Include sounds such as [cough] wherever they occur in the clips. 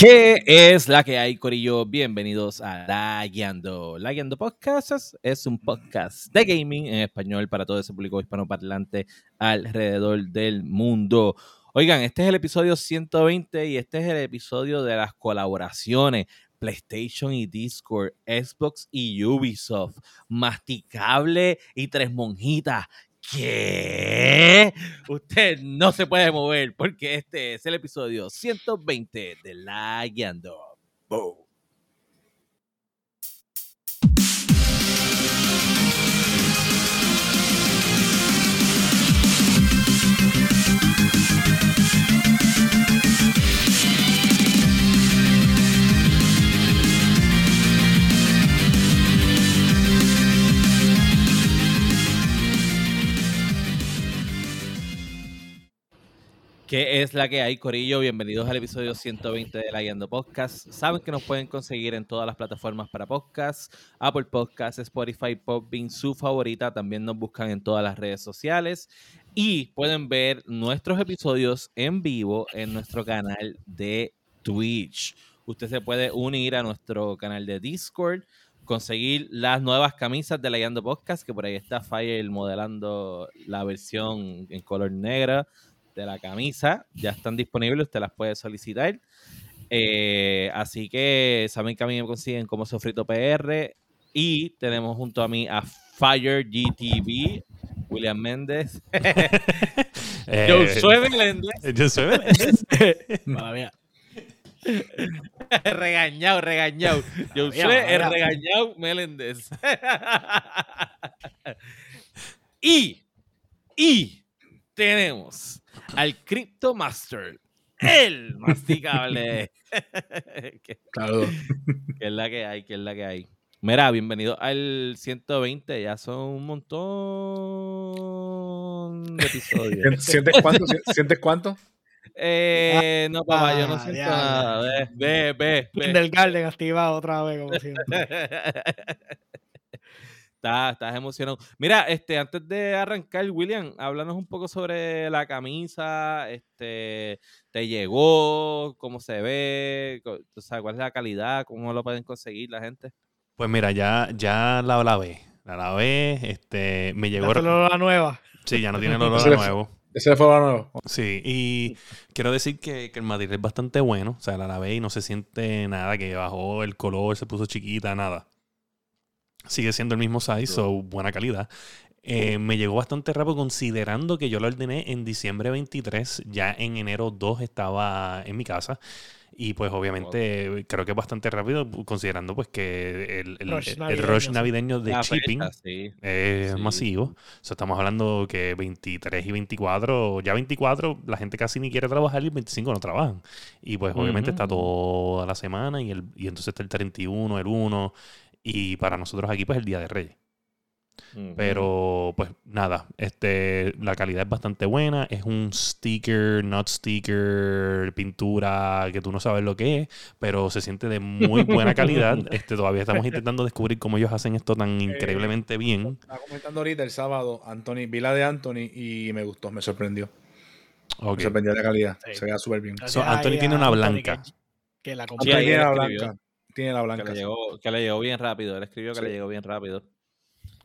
¿Qué es la que hay, Corillo? Bienvenidos a La Guiando. La Guiando Podcasts es un podcast de gaming en español para todo ese público hispanoparlante alrededor del mundo. Oigan, este es el episodio 120 y este es el episodio de las colaboraciones. PlayStation y Discord, Xbox y Ubisoft, Masticable y Tres Monjitas. ¿Qué? Usted no se puede mover porque este es el episodio 120 de La Guiando. Boom. ¿Qué es la que hay, Corillo? Bienvenidos al episodio 120 de La Guiando Podcast. Saben que nos pueden conseguir en todas las plataformas para podcast, Apple Podcasts, Spotify, Podbean, su favorita. También nos buscan en todas las redes sociales y pueden ver nuestros episodios en vivo en nuestro canal de Twitch. Usted se puede unir a nuestro canal de Discord, conseguir las nuevas camisas de La Guiando Podcast, que por ahí está Fire modelando la versión en color negra de la camisa. Ya están disponibles, usted las puede solicitar. Eh, así que saben que a mí me consiguen como Sofrito PR. Y tenemos junto a mí a Fire GTV, William Méndez. [laughs] Eh, Josué Meléndez. Josué Meléndez. [laughs] Maravilla. [laughs] regañado, regañado. Josué Maravilla, el regañado Meléndez. y, y tenemos al Crypto Master, el masticable. [laughs] que, Saludos. que es la que hay, que es la que hay. Mira, bienvenido al 120, ya son un montón de episodios. [laughs] ¿Sientes cuánto? ¿Sientes cuánto? Eh, no, papá, yo no Ah, siento nada. Ve, ve, ve. ve. del Garden activado otra vez, como siempre. [laughs] Estás, estás emocionado. Mira, este, antes de arrancar, William, háblanos un poco sobre la camisa, este, te llegó, cómo se ve, o sea, cuál es la calidad, cómo lo pueden conseguir la gente. Pues mira, ya, ya la lavé. La lavé, este, me llegó. Dátelo la nueva. Sí, ya no tiene el [laughs] olor a nuevo. Ese fue lo nuevo. Sí, y quiero decir que, que el material es bastante bueno. O sea, la lavé y no se siente nada, que bajó el color, se puso chiquita, nada. Sigue siendo el mismo size, so buena calidad. Eh, me llegó bastante rápido considerando que yo lo ordené en diciembre 23, ya en enero 2 estaba en mi casa. Y pues obviamente creo que es bastante rápido considerando pues que el, el- Rush el navideño, rush sí. navideño de shipping fecha, sí. es Sí. masivo. O sea, estamos hablando que 23 y 24, ya 24 la gente casi ni quiere trabajar y el 25 no trabajan. Y pues obviamente está toda la semana y, el, y entonces está el 31, el 1 y para nosotros aquí pues el Día de Reyes. Pero pues nada, este, la calidad es bastante buena, es un sticker, not sticker, pintura que tú no sabes lo que es, pero se siente de muy buena calidad. [laughs] Este, todavía estamos intentando descubrir cómo ellos hacen esto tan increíblemente bien. Estaba comentando ahorita el sábado, Anthony, vi la de Anthony y me gustó, me sorprendió. Me sorprendió la calidad. Sí. Se veía súper bien. So, Anthony tiene una blanca. Que, que la Sí, compró. Tiene la blanca. La que le, llegó, que le llegó bien rápido. Él escribió que le llegó bien rápido.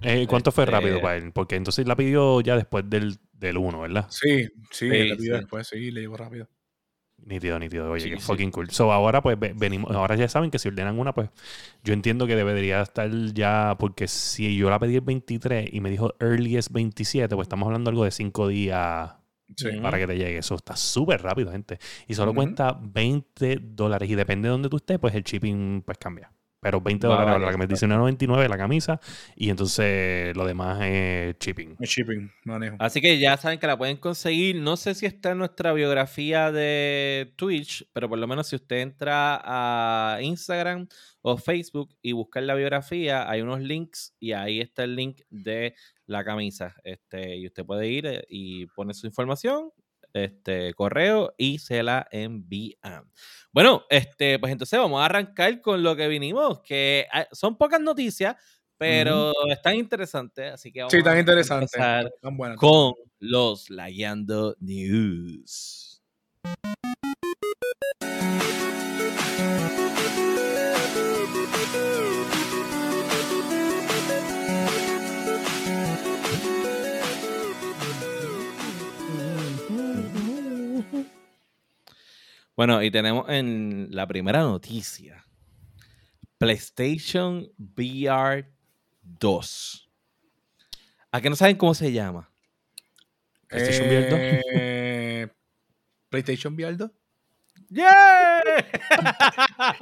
Eh, ¿Cuánto fue Este- rápido para él? Porque entonces la pidió ya después del, del 1, ¿verdad? Sí, sí, Sí, le pidió sí. después, sí, le llegó rápido. Nítido, nítido. Oye, Sí, qué sí. fucking cool. So, ahora pues ve- venimos, ahora ya saben que si ordenan una, pues yo entiendo que debería estar ya, porque si yo la pedí el 23 y me dijo earliest 27, pues estamos hablando algo de 5 días Sí. Para que te llegue. Eso está súper rápido, gente. Y solo cuesta 20 dólares. Y depende de donde tú estés, pues el shipping pues cambia. Pero 20 Va, dólares, vale, la que me dice una 99 la camisa. Y entonces lo demás es shipping. El shipping, manejo. Así que ya saben que la pueden conseguir. No sé si está en nuestra biografía de Twitch, pero por lo menos si usted entra a Instagram o Facebook y busca en la biografía, hay unos links y ahí está el link de la camisa. Este, y usted puede ir eh, y pone su información, este correo y se la envían. Bueno, este, pues entonces vamos a arrancar con lo que vinimos, que ah, son pocas noticias, pero están interesantes, así que vamos Sí, tan a interesante. empezar Tan buena. con los Lagueando News. Bueno, y tenemos en la primera noticia PlayStation VR 2. ¿A qué no saben cómo se llama? PlayStation VR 2. Eh, PlayStation VR 2. ¡Yeah!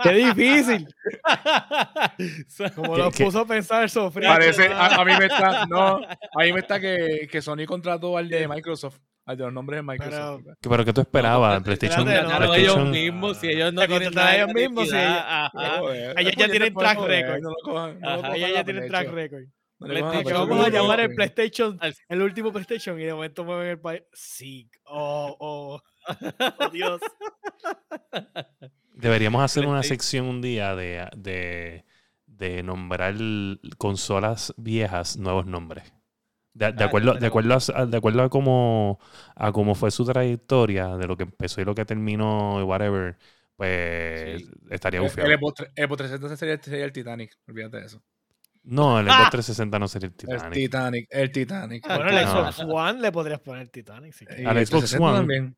Qué difícil. [laughs] Como ¿Qué- lo puso a pensar Sofría. Parece, a, a mí me [laughs] está, no, a mí me está que, que Sony contrató al de Microsoft, al de los nombres de Microsoft. ¿Qué- ¿Pero qué tú esperabas? No, PlayStation, no, Contrataron ellos PlayStation- mismos, si ellos no Se tienen nada ellos mismos, si ellos- ajá. Joder, Ellos ya tienen track record. No lo cojan, no lo Ajá. cojan Ella a ya tiene pecho. track record. A PlayStation. Vamos a llamar el PlayStation, el último PlayStation, y de momento mueven el país. Sí. Oh, oh. [laughs] Oh, Dios. Deberíamos hacer una PlayStation. sección un día de, de, de nombrar consolas viejas nuevos nombres. De, de Ah, acuerdo, de acuerdo, a, de acuerdo a cómo, a cómo fue su trayectoria, de lo que empezó y lo que terminó, y whatever, pues Sí. estaría El, bufiado. el el Xbox 360 sería, sería el Titanic, olvídate de eso. No, el Ah. Xbox 360 no sería el El Titanic. Titanic, el Titanic. Bueno, No. Xbox One le podrías poner Titanic. si al Xbox 360 One. también.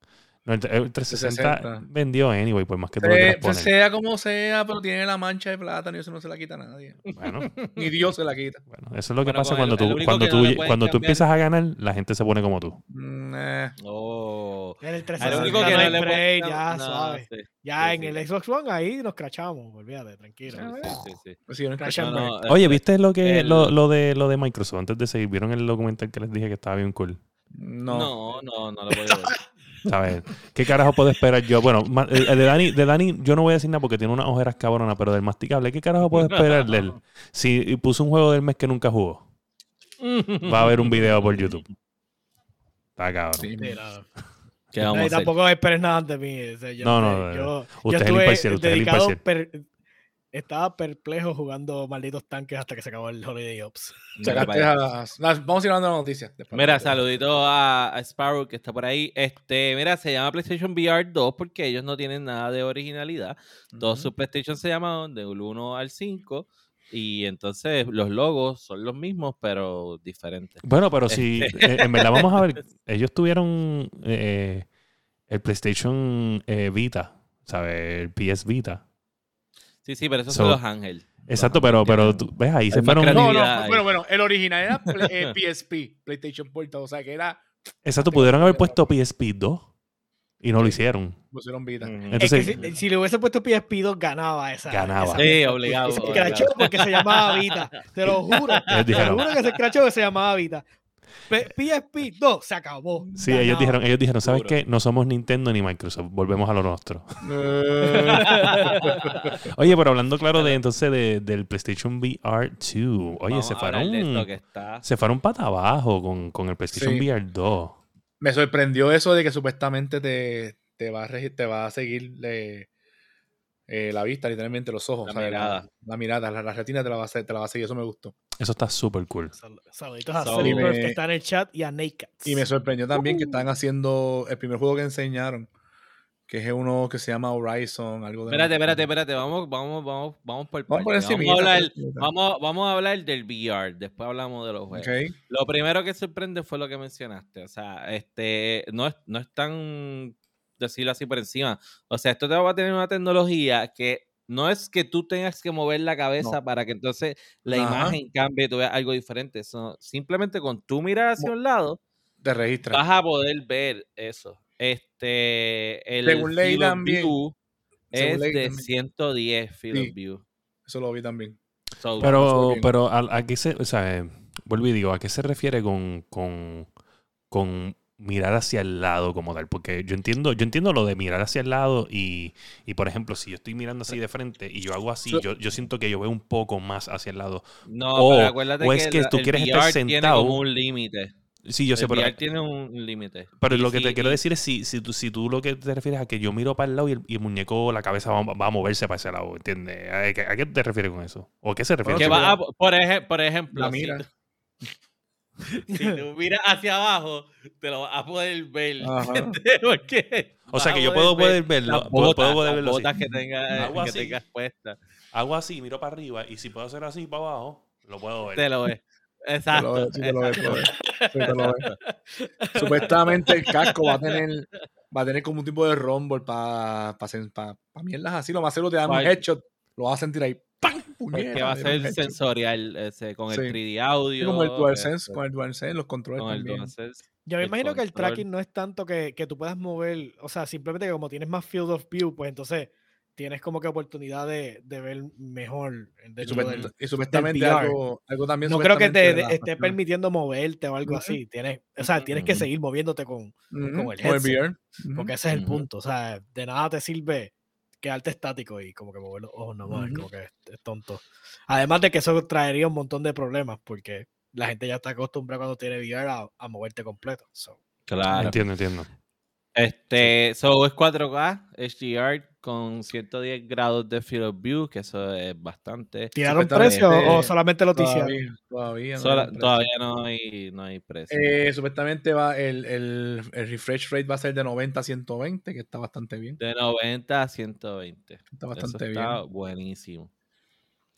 No, el, el 360 360. vendió anyway, por más que tú lo Se- pues sea como sea, pero tiene la mancha de plátano y eso no se la quita a nadie. Bueno, [laughs] Ni Dios se la quita. bueno, eso es lo que Bueno, pasa cuando el- tú, cuando tú, no cuando tú empiezas a ganar, la gente se pone como tú. Mm, eh. Oh. En el Al 360 único que hay no pueden ya, sí, Ya sí, en sí. el Xbox One ahí nos crachamos, olvídate, tranquilo. sí, sí, sí. Pues yo no Oye, este, ¿viste lo que el- lo, lo de lo de Microsoft antes de seguir? ¿Vieron el documental que les dije que estaba bien cool? No. No, no, no lo voy a ver. [laughs] ¿Sabes? ¿Qué carajo puedo esperar yo? Bueno, de Dani, de Dani yo no voy a decir nada porque tiene unas ojeras cabronas, pero del masticable, ¿qué carajo puedo esperar de él? Si puso un juego del mes que nunca jugó, va a haber un video por YouTube. Está cabrón. Sí, Sí, no. ¿Qué No, vamos y a hacer? tampoco esperes nada de mí. o sea, yo, No, no, yo, no, yo Usted es el imparcial, usted es el dedicado imparcial. per- estaba perplejo jugando malditos tanques hasta que se acabó el Holiday Ops. [laughs] Vamos a ir hablando de la noticia. después. Mira, saludito a, a Sparrow que está por ahí. Este, mira, se llama PlayStation VR 2 porque ellos no tienen nada de originalidad. Todos sus PlayStation se llamaban del 1 al 5 y entonces los logos son los mismos pero diferentes. Bueno, pero si [laughs] eh, en verdad vamos a ver, ellos tuvieron eh, el PlayStation eh, Vita, ¿sabes? El PS Vita. Sí, sí, pero esos So- son los ángeles. Exacto, pero, pero tú, ves ahí se fueron. No, no, bueno, bueno, el original era Play- eh, [laughs] PSP, PlayStation Portal, o sea que era. Exacto, pudieron haber puesto PSP 2 y no lo hicieron. Pusieron vida. Entonces- es que si, si le hubiese puesto PSP 2, ganaba esa. Ganaba. esa- Sí, obligado. Se obligado. escrachó porque se llamaba Vita. Te lo juro. [laughs] Te lo juro que se escrachó que se llamaba Vita. PSP 2 se acabó. sí, ellos dijeron, ellos dijeron, ¿sabes qué? No somos Nintendo ni Microsoft, volvemos a lo nuestro. [laughs] Eh, Oye, pero hablando claro de entonces de- del PlayStation VR 2, oye, Vamos se fueron, está. se fueron pata abajo con, con el PlayStation Sí. VR 2. Me sorprendió eso de que supuestamente te, te, va, a te va a seguir eh, eh, la vista, literalmente los ojos. La mirada. La, mirada, la, la retina te la, va a, te la va a seguir, eso me gustó. Eso está súper cool. Sal- Saluditos a So- Silver, Y me- que está en el chat, y a Naked. Y me sorprendió también que Uh. están haciendo el primer juego que enseñaron, que es uno que se llama Horizon, algo de... Espérate, espérate, espérate. Vamos, vamos, vamos, vamos por Vamos por encimita, Vamos a, hablar, vamos, vamos a hablar del VR. Después hablamos de los juegos. Lo primero que sorprende fue lo que mencionaste. O sea, este no es, no es tan decirlo así por encima. O sea, esto te va a tener una tecnología que no es que tú tengas que mover la cabeza No. para que entonces la Ajá. imagen cambie y tú veas algo diferente. Eso, simplemente con tu mirar hacia un lado Te registra. vas a poder ver eso. Este, el Según of también- view es de también. 110 field Sí. of view. Eso lo vi también. So, Pero, pero ¿a, a qué se, o sea, eh, vuelvo y digo, ¿a qué se refiere con, con, con mirar hacia el lado como tal? Porque yo entiendo, yo entiendo lo de mirar hacia el lado y, y por ejemplo, si yo estoy mirando así de frente y yo hago así, So- yo, yo siento que yo veo un poco más hacia el lado. no, o- pero acuérdate o es que tú el quieres estar VR tiene sentado. como un límite. Sí, yo sé, el pero, VR tiene un límite. pero Y lo que te quiero decir es si, si, tú, si tú lo que te refieres a que yo miro para el lado y el, y el muñeco, la cabeza va, va a moverse para ese lado, ¿entiendes? ¿A qué, a qué te refieres con eso? ¿O a qué se refiere? Que va a- por, eje- por ejemplo, La si mira. tú- [laughs] si tú miras hacia abajo, te lo vas a poder ver. [laughs] O sea, que yo puedo poder ver verlo, las puedo- botas, puedo poder las verlo botas que, tenga, Hago que así. tengas puestas. Hago así, miro para arriba y si puedo hacer así para abajo, lo puedo ver. Te lo ves. Exacto. te lo ves, te lo ves. Sí, te lo ves. Supuestamente el casco va a [laughs] tener va a tener como un tipo de rumble para pa, pa, pa mierdas así. Lo más seguro te dan un headshot, lo vas a sentir ahí. Puñeta, que va a ser sensorial ese, con el Sí. 3D Sí, audio. como el DualSense, este, con el DualSense, los controles con el también. DualSense. Yo me el imagino que el control. tracking no es tanto que, que tú puedas mover, o sea, simplemente que como tienes más field of view, pues entonces tienes como que oportunidad de, de ver mejor Y, dentro supuest- del- y supuestamente VR. algo, algo también. No creo que te supuestamente de- esté permitiendo moverte o algo Ujú. así. Tienes, o sea, tienes que Ujú. seguir moviéndote con, con el con el headset, VR. Porque ese es el punto. O sea, de nada te sirve quedarte estático y como que mover los ojos nomás, es Ujú. como que es, es tonto. Además de que eso traería un montón de problemas, porque la gente ya está acostumbrada cuando tiene VR a, a moverte completo. So, Claro. Entiendo, entiendo. Este, so es 4K HDR con 110 grados de field of view, que eso es bastante. ¿Tiraron precio o solamente lo ticiaron? Todavía, todavía, no Sola- precio. todavía no hay, no hay precio. Eh, supuestamente va el, el, el refresh rate va a ser de 90 a 120, que está bastante bien. de 90 a 120. Está Eso bastante está bien. buenísimo.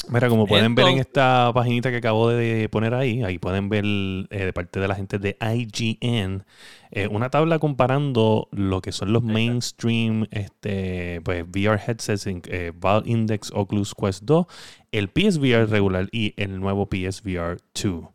Mira, como pueden ver en esta paginita que acabo de poner ahí, ahí pueden ver eh, de parte de la gente de IGN eh, una tabla comparando lo que son los mainstream este, pues, VR headsets, eh, Valve Index, Oculus Quest 2, el PSVR regular y el nuevo PSVR 2.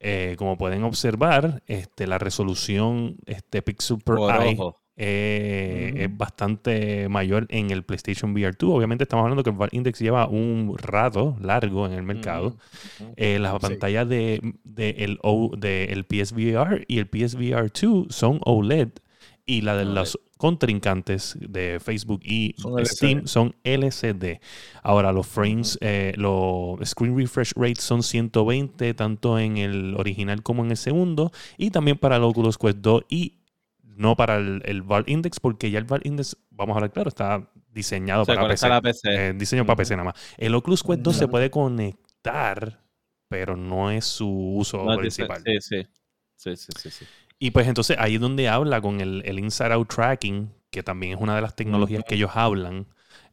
Eh, como pueden observar, este, la resolución este, pixel per Por eye ojo. Eh, es bastante mayor en el PlayStation VR 2. Obviamente estamos hablando que el Valve Index lleva un rato largo en el mercado. Ujú, ujú. Eh, las pantallas de, de el, O- de el PSVR y el PSVR 2 son OLED y la de OLED. los contrincantes de Facebook y Son LCD. Steam son LCD. Ahora los frames, eh, los screen refresh rates son 120 tanto en el original como en el segundo y también para el Oculus Quest 2 y no para el, el Valve Index porque ya el Valve Index, vamos a hablar claro, está diseñado Se para PC. la PC. Eh, diseño para. PC nada más. El Oculus Quest 2 se puede conectar, pero no es su uso No, principal. sí, sí. Sí, sí, sí, sí. Y pues entonces ahí es donde habla con el, el Inside Out Tracking, que también es una de las tecnologías que ellos hablan.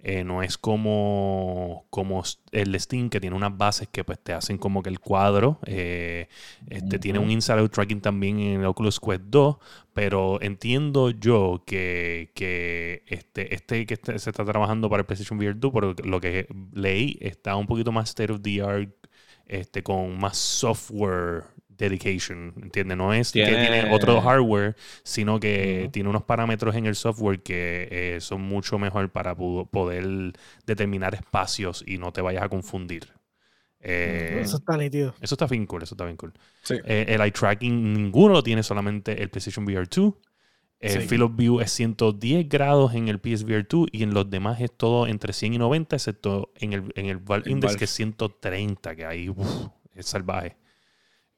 Eh, no es como, como el Steam, que tiene unas bases que pues te hacen como que el cuadro. eh, este, Tiene un Inside Out Tracking también en el Oculus Quest 2, pero entiendo yo que, que este, este que este- se está trabajando para el PlayStation VR 2, por lo que leí, está un poquito más state of the art, este, con más software dedication, ¿entiendes? No es que Tiene- otro hardware, sino que tiene unos parámetros en el software que eh, son mucho mejor para poder determinar espacios y no te vayas a confundir. Eh, Eso está nítido. eso está bien cool, eso está bien cool. Sí. Eh, el eye tracking ninguno lo tiene, solamente el PlayStation VR 2. El Sí. field of view es 110 grados en el PSVR 2 y en los demás es todo entre 100 y 90, excepto en el, en el Valve Index Valve. que es 130, que ahí uf, es salvaje.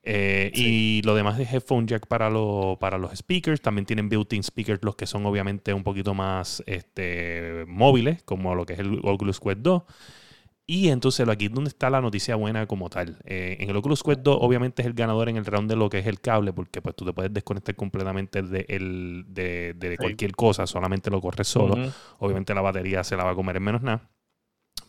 Eh, Y lo demás es headphone jack para, lo- para los speakers. También tienen built-in speakers, los que son obviamente un poquito más este, móviles, como lo que es el Oculus Quest 2. Y entonces aquí es donde está la noticia buena como tal. Eh, en el Oculus Quest 2 obviamente es el ganador en el round de lo que es el cable, porque pues tú te puedes desconectar completamente de, el- de, de cualquier cosa, solamente lo corres solo. Obviamente la batería se la va a comer en menos nada.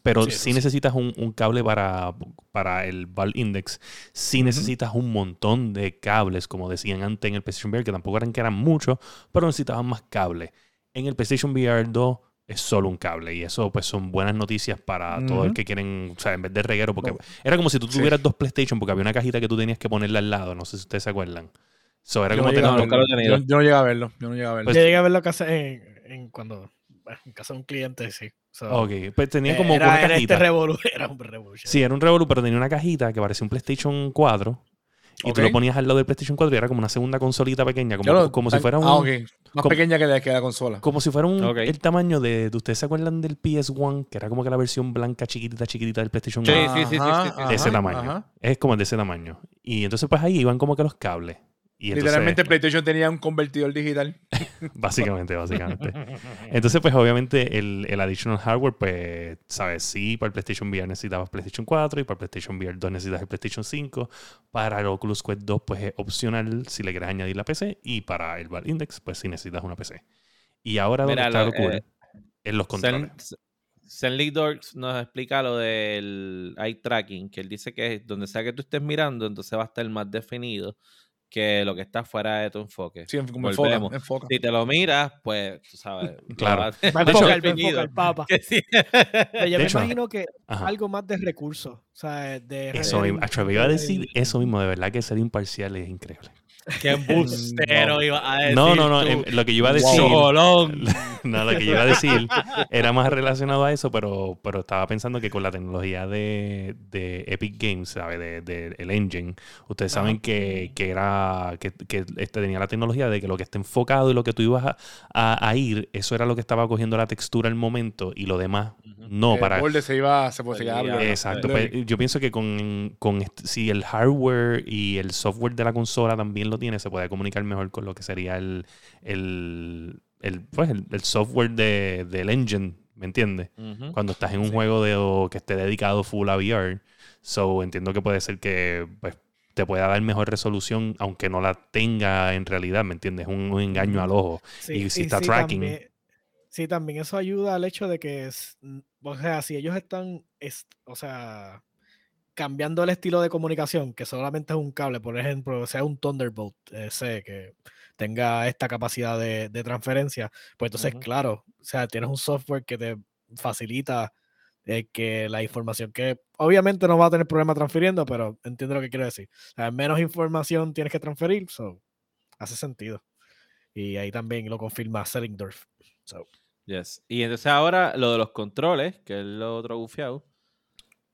Pero Sí, sí. necesitas un, un cable para, para el Valve Index, si Ujú. necesitas un montón de cables, como decían antes en el PlayStation VR, que tampoco eran que eran muchos, pero necesitaban más cables. En el PlayStation VR 2 es solo un cable y eso pues son buenas noticias para todo el que quieren, o sea, en vez de reguero, porque Oh. era como si tú Sí. tuvieras dos PlayStation, porque había una cajita que tú tenías que ponerle al lado, no sé si ustedes se acuerdan. So, era Yo como no, llegué a tener- nunca lo he verlo. tenido. Yo- yo no llegué a verlo. Yo no llegué a verlo. Pues- Yo llegué a verlo casa en, en cuando bueno, en casa de un cliente, sí. So, Ok, pues tenía eh, como era, una era cajita. este revolu- [laughs] era un revolution. Sí, era un Revolu, pero tenía una cajita que parecía un PlayStation 4. Y tú lo ponías al lado del PlayStation 4 y era como una segunda consolita pequeña, como, lo- como si fuera un, Ah, ok. Más como- pequeña que la, que la consola. como si fuera un, el tamaño de, de- ¿Ustedes se acuerdan del PS1? Que era como que la versión blanca, chiquitita, chiquitita del PlayStation Sí, 1. sí, sí, sí, sí, sí. de ese ajá, tamaño. ajá. Es como de ese tamaño. Y entonces, pues ahí iban como que los cables. Y entonces, Literalmente PlayStation tenía un convertidor digital. [laughs] Básicamente, básicamente. Entonces, pues obviamente el, el additional hardware, pues, sabes, sí, para el PlayStation VR necesitabas PlayStation 4 y para el PlayStation VR 2 necesitas el PlayStation 5. Para el Oculus Quest 2, pues es opcional si le quieres añadir la PC. Y para el Valve Index, pues sí necesitas una PC. Y ahora donde Mira, está lo- lo cool, eh, en los controles. Sen- Senlik Dorks nos explica lo del eye tracking, que él dice que donde sea que tú estés mirando, entonces va a estar más definido que lo que está fuera de tu enfoque. Sí, como enfoca, Volvemos. enfoca. Si te lo miras, pues, tú sabes. [laughs] Claro. [laughs] va a- enfocar, estar va a definido. enfocar, papa. [laughs] Sí. Pero yo De me hecho, imagino que Ajá. algo más de recursos. O sea, de Eso me iba a decir eso mismo, de verdad que ser imparcial es increíble. Qué [laughs] embustero iba a decir. No, no, no, tú. em, lo que yo iba a decir, Cholón. [laughs] no, lo que yo iba a decir [laughs] era más relacionado a eso, pero, pero estaba pensando que con la tecnología de, de Epic Games, ¿sabes? De, de- el engine, ustedes saben que, que era que, que este tenía la tecnología de que lo que está enfocado y lo que tú ibas a, a- a ir, eso era lo que estaba cogiendo la textura al momento y lo demás no el para borde se iba, se blur. Exacto, pues, yo pienso que con, con est- si el hardware y el software de la consola también lo tiene, se puede comunicar mejor con lo que sería el, el, el, pues, el, el software de, del engine, ¿me entiendes? Cuando estás en un Sí. juego de, o que esté dedicado full a VR, so entiendo que puede ser que pues, te pueda dar mejor resolución, aunque no la tenga en realidad, ¿me entiendes? Un, un engaño al ojo. Sí, Y si está tracking. También, sí, también eso ayuda al hecho de que, es- o sea, si ellos están, es- o sea, cambiando el estilo de comunicación, que solamente es un cable, por ejemplo, sea un Thunderbolt ese que tenga esta capacidad de, de transferencia, pues entonces, claro, o sea, tienes un software que te facilita eh, que la información que obviamente no va a tener problema transfiriendo, pero entiendo lo que quiero decir. O sea, menos información tienes que transferir, so, hace sentido. Y ahí también lo confirma Sellingdorf. So, Yes. Y entonces ahora lo de los controles, que es lo otro bufiado.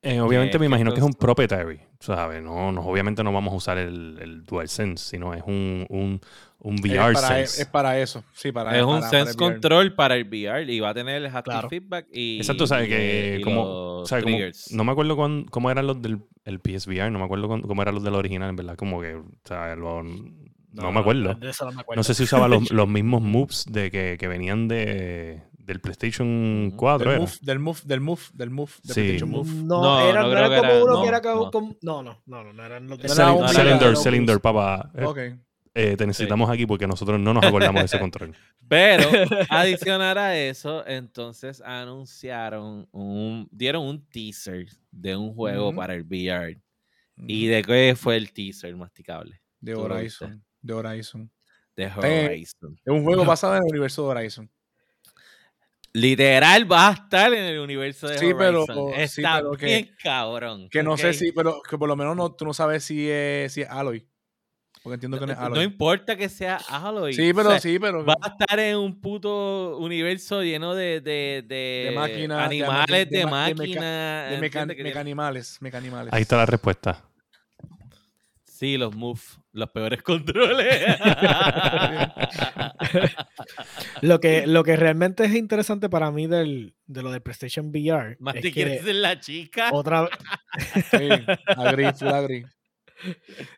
Eh, obviamente Que- me imagino que es un proprietary, ¿sabes? No, no, obviamente no vamos a usar el, el DualSense, sino es un, un, un Es VR para, sense. es para eso. Sí, para es un para- para sense control para el VR y va a tener el haptic Claro. feedback y. Exacto, ¿sabes? y, Que y como, los ¿sabes? Como- no me acuerdo cuán- cómo eran los del el PSVR, no me acuerdo cuán- cómo eran los del original, en verdad, como que, o sea, lo- no, me acuerdo. no me acuerdo. No sé si usaba los, [laughs] los mismos moves de que, que venían de, del PlayStation Ujú. 4. Del era. move, del move, del move, del move, del Sí. PlayStation Move. No, No, era, no no era como era- uno no, que era como, no. como- no, no, no, no, no eran los Cylinder, cylinder, papá. Eh, Ok. eh, te necesitamos aquí porque nosotros no nos acordamos de ese control. [laughs] Pero [laughs] adicionar a eso, entonces anunciaron un, dieron un teaser de un juego para el VR. ¿Y de qué fue el teaser masticable? De Horizon. De Horizon. De Eh, Horizon. Es un juego basado en el universo de Horizon. Literal va a estar en el universo de Sí, pero- Horizon. sí, Está pero que- bien cabrón. Que no sé si, pero que por lo menos no, tú no sabes si es, si es Aloy. Porque entiendo que no es No, Aloy. importa que sea Aloy. sí, o pero sea, sí, pero. Va a estar en un puto universo lleno de, de, de, De máquinas, animales, de- de, de ma- de meca- máquinas. De mecanimales. Mecanimales. Ahí está la respuesta. Sí, los Move, los peores controles. [laughs] Lo que, lo que realmente es interesante para mí del, de lo del PlayStation VR Más es te que quieres ser la chica. otra [laughs] Sí, agree, full agree.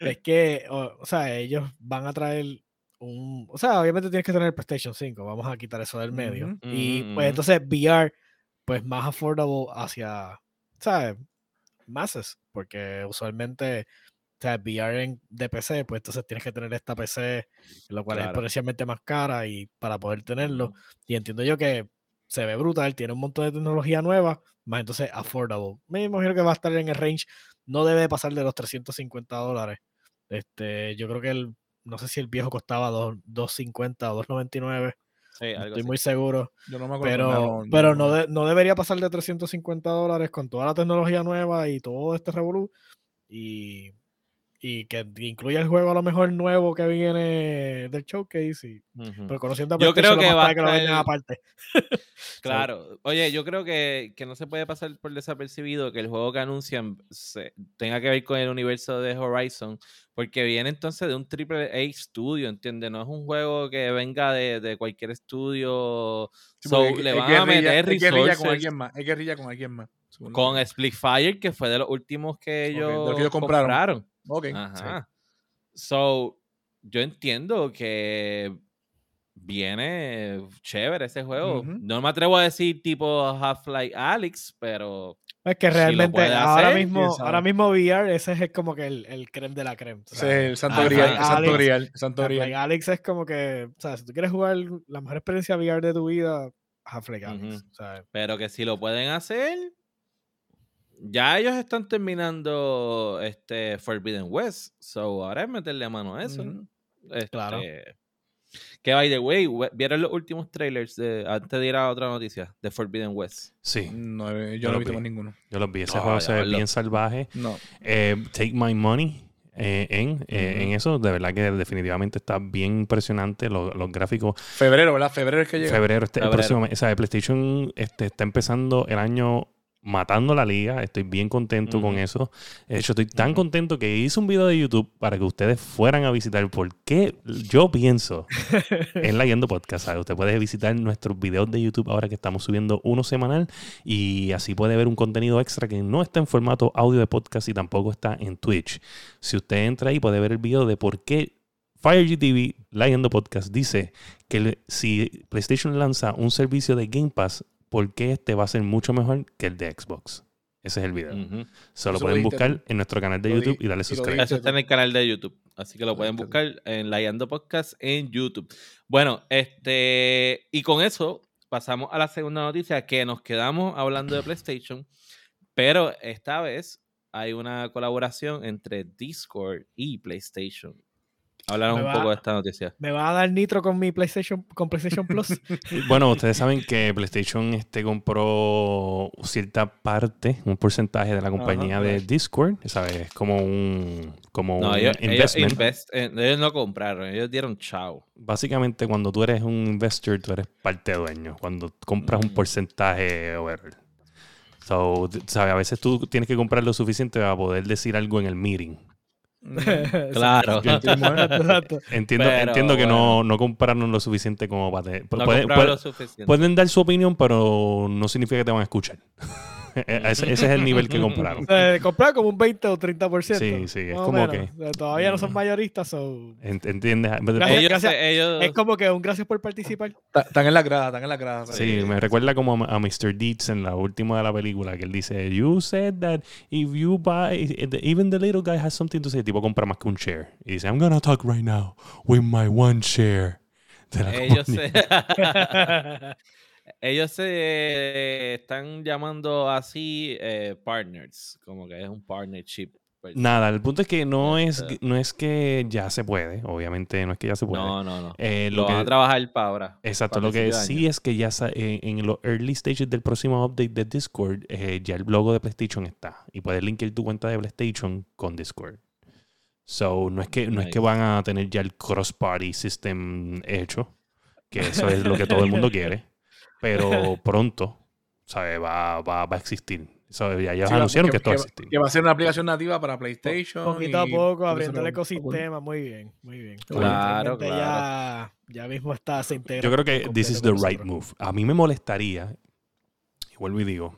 es que, o, o sea, ellos van a traer un, o sea, obviamente tienes que tener el PlayStation 5, vamos a quitar eso del medio. Y pues entonces VR, pues más affordable hacia, ¿sabes? Masses, porque usualmente, sea, VR en, de PC, pues entonces tienes que tener esta PC, lo cual es Claro. exponencialmente más cara y para poder tenerlo. Y entiendo yo que se ve brutal, tiene un montón de tecnología nueva, más entonces affordable. Me imagino que va a estar en el range, no debe pasar de los 350 dólares. Este, yo creo que el, no sé si el viejo costaba dos- 250 o 299, Sí, no algo estoy así. muy seguro, Yo no me acuerdo. pero, pero no, de- no debería pasar de 350 dólares con toda la tecnología nueva y todo este revolú. Y, y que incluya el juego a lo mejor nuevo que viene del showcase. Y, Ujú. pero conociendo a Yo creo que va a que lo aparte. [laughs] Claro. Oye, yo creo que, que no se puede pasar por desapercibido que el juego que anuncian se- tenga que ver con el universo de Horizon, porque viene entonces de un triple A studio, ¿entiendes? No es un juego que venga de, de cualquier estudio. Sí, So, le es van a meter es guerrilla con alguien más. Es guerrilla con alguien más. con que- Splitfire, que fue de los últimos que de ellos, los que ellos compraron. compraron. Ok. Ajá. So, yo entiendo que viene chévere ese juego. Ujú. No me atrevo a decir tipo Half-Life Alex, pero Es que Si realmente puede ahora hacer, mismo, ahora mismo VR, ese es como que el, el creme de la creme. o Ese sea, es el Santo. Grial. Santo el Santo Half-Life Grial. Alex es como que, o sea, si tú quieres jugar la mejor experiencia VR de tu vida, Half-Life Alex. Ujú. o sea, pero que si lo pueden hacer, ya ellos están terminando este Forbidden West. So ahora es meterle mano a eso. Claro. Este, Que by the way, ¿vieron los últimos trailers de, antes de ir a otra noticia de Forbidden West? Sí, No, Yo yo no lo he visto vi. más ninguno. yo los vi. Ese Ah, juego se ve bien salvaje. No. Eh, Take My Money eh, en, eh, en eso, de verdad que definitivamente está bien impresionante. Los, los gráficos. Febrero, ¿verdad? Febrero es que llega. Febrero, este, el próximo mes. O sea, PlayStation este, está empezando el año matando la liga. Estoy bien contento con eso. De hecho, estoy tan contento que hice un video de YouTube para que ustedes fueran a visitar. Porque yo pienso [laughs] en la Yendo Podcast. ¿sabe? Usted puede visitar nuestros videos de YouTube ahora que estamos subiendo uno semanal y así puede ver un contenido extra que no está en formato audio de podcast y tampoco está en Twitch. Si usted entra ahí puede ver el video de por qué FireGTV, Yendo Podcast, dice que si PlayStation lanza un servicio de Game Pass, ¿por qué este va a ser mucho mejor que el de Xbox? Ese es el video. Se lo lo pueden buscar tú. en nuestro canal de Lo YouTube y darle subscribe. Eso está en el canal de YouTube. Así que lo pueden Exacto. buscar en La Yando Podcast en YouTube. Bueno, este. Y con eso pasamos a la segunda noticia que nos quedamos hablando de PlayStation. Pero esta vez hay una colaboración entre Discord y PlayStation. Háblanos Me un va- poco de esta noticia. ¿Me va a dar nitro con mi PlayStation, con PlayStation Plus? [laughs] [laughs] Bueno, ustedes saben que PlayStation este, compró cierta parte, un porcentaje de la compañía de. Discord, ¿sabes? Es como un, como No, un ellos, ellos, investment. invest- eh, ellos no compraron, ellos dieron chao. Básicamente, cuando tú eres un investor, tú eres parte dueño. Cuando compras un Mm. porcentaje. So, ¿sabes? A veces tú tienes que comprar lo suficiente para poder decir algo en el meeting. Mm. [laughs] Claro. Entiendo, entiendo, Pero, entiendo que no, bueno. no compraron lo suficiente como para... tener- No pueden- compraron pueden- lo suficiente. Pueden dar su opinión, pero no significa que te van a escuchar. [laughs] ese, ese es el nivel que compraron. [laughs] O sea, comprar como un 20 o 30%. Sí, sí, es o como menos. que- O sea, todavía no son mayoristas, so- Ent- ¿Entiendes? Gracias. ellos, ellos- es como que un gracias por participar. Están en la grada, están en la grada. Sí, me recuerda como a, a Mr. Deeds en la última de la película, que él dice, you said that if you buy, even the little guy has something to say, tipo compra más que un share. Y dice, I'm gonna talk right now with my one share. de la ellos compañía". se, [laughs] ellos se están llamando así eh, partners, como que es un partnership. pues. Nada, el punto es que no es, Este- no es que ya se puede, obviamente no es que ya se puede. No, no, no. Eh, lo lo van a que, trabajar para ahora. exacto, para lo que sí es que ya eh, en los early stages del próximo update de Discord, eh, ya el logo de PlayStation está. Y puedes linkar tu cuenta de PlayStation con Discord. So, no es que, no es que van a tener ya el cross-party system hecho, que eso es lo que todo el mundo [laughs] quiere. Pero [laughs] pronto, ¿sabes? Va, va, va a existir. Ya Sí, va- anunciaron que, que- esto va a existir. Que va a ser una aplicación nativa para PlayStation. Poquito a y- poco, abriendo el ecosistema. Muy bien, muy bien. Claro, Realmente Ya, ya mismo está, se integra. Yo creo que this is the right nosotros. move. A mí me molestaría, y vuelvo y digo,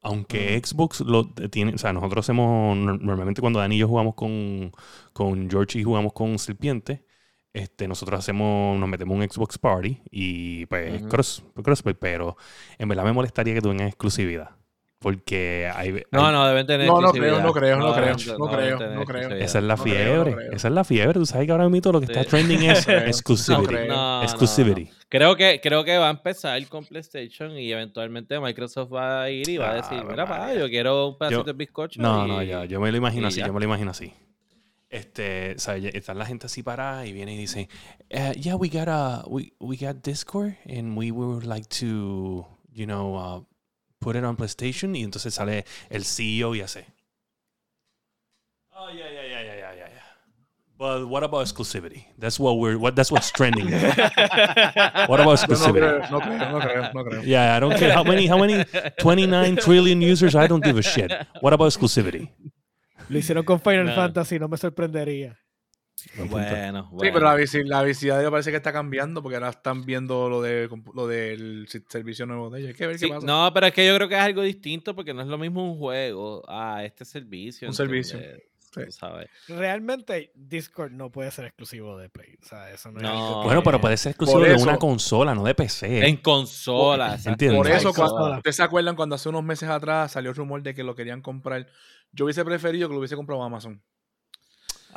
aunque Xbox lo tiene, o sea, nosotros hacemos, nor- normalmente cuando Dani y yo jugamos con, con George y jugamos con Serpiente, este, nosotros hacemos, nos metemos un Xbox Party y pues Ujú. cross, crossplay, pero en verdad me molestaría que tuvieran exclusividad. Porque hay, No, hay- no, deben tener No, no exclusividad. creo, no creo, no creo, no creo, no creo. esa es la no creo, no fiebre, creo. esa es la fiebre. Tú sabes que ahora mismo lo que está trending es [laughs] exclusivity. creo. No, no, exclusivity. no. Creo que, creo que va a empezar con PlayStation y eventualmente Microsoft va a ir y va a decir, Ave mira, pa, yo quiero un pedacito Yo- de bizcocho. No, y- no, ya, yo me lo imagino así, ya. yo me lo imagino así. Este, ¿sabes? Ya Está la gente así parada y viene y dice, "Eh, yeah, we got a, we, we got Discord and we would like to, you know, uh, put it on PlayStation y entonces sale el CEO y hace. Oh, yeah, yeah, yeah, yeah, yeah, yeah. But what about exclusivity? That's what we're, what, that's what's trending. [laughs] What about exclusivity? creo, no creo, no creo, no creo. Yeah, I don't care how many, how many 29 trillion users, I don't give a shit. What about exclusivity? Lo hicieron con Final No. Fantasy, no me sorprendería. Bueno, bueno. Sí, pero la, visi- la visibilidad parece que está cambiando porque ahora están viendo lo, de, lo del servicio nuevo de ellos. Hay que ver Sí, qué pasa. no, pero es que yo creo que es algo distinto porque no es lo mismo un juego a este servicio. Un servicio. ¿entiendes? Sí. Tú sabes. Realmente Discord no puede ser exclusivo de Play. O sea, eso no, es No. algo que- Bueno, pero puede ser exclusivo Por de una consola, no de PC. En consola. exacto. Entiendo. Por eso, cuando, ¿ustedes se acuerdan cuando hace unos meses atrás salió el rumor de que lo querían comprar? Yo hubiese preferido que lo hubiese comprado Amazon.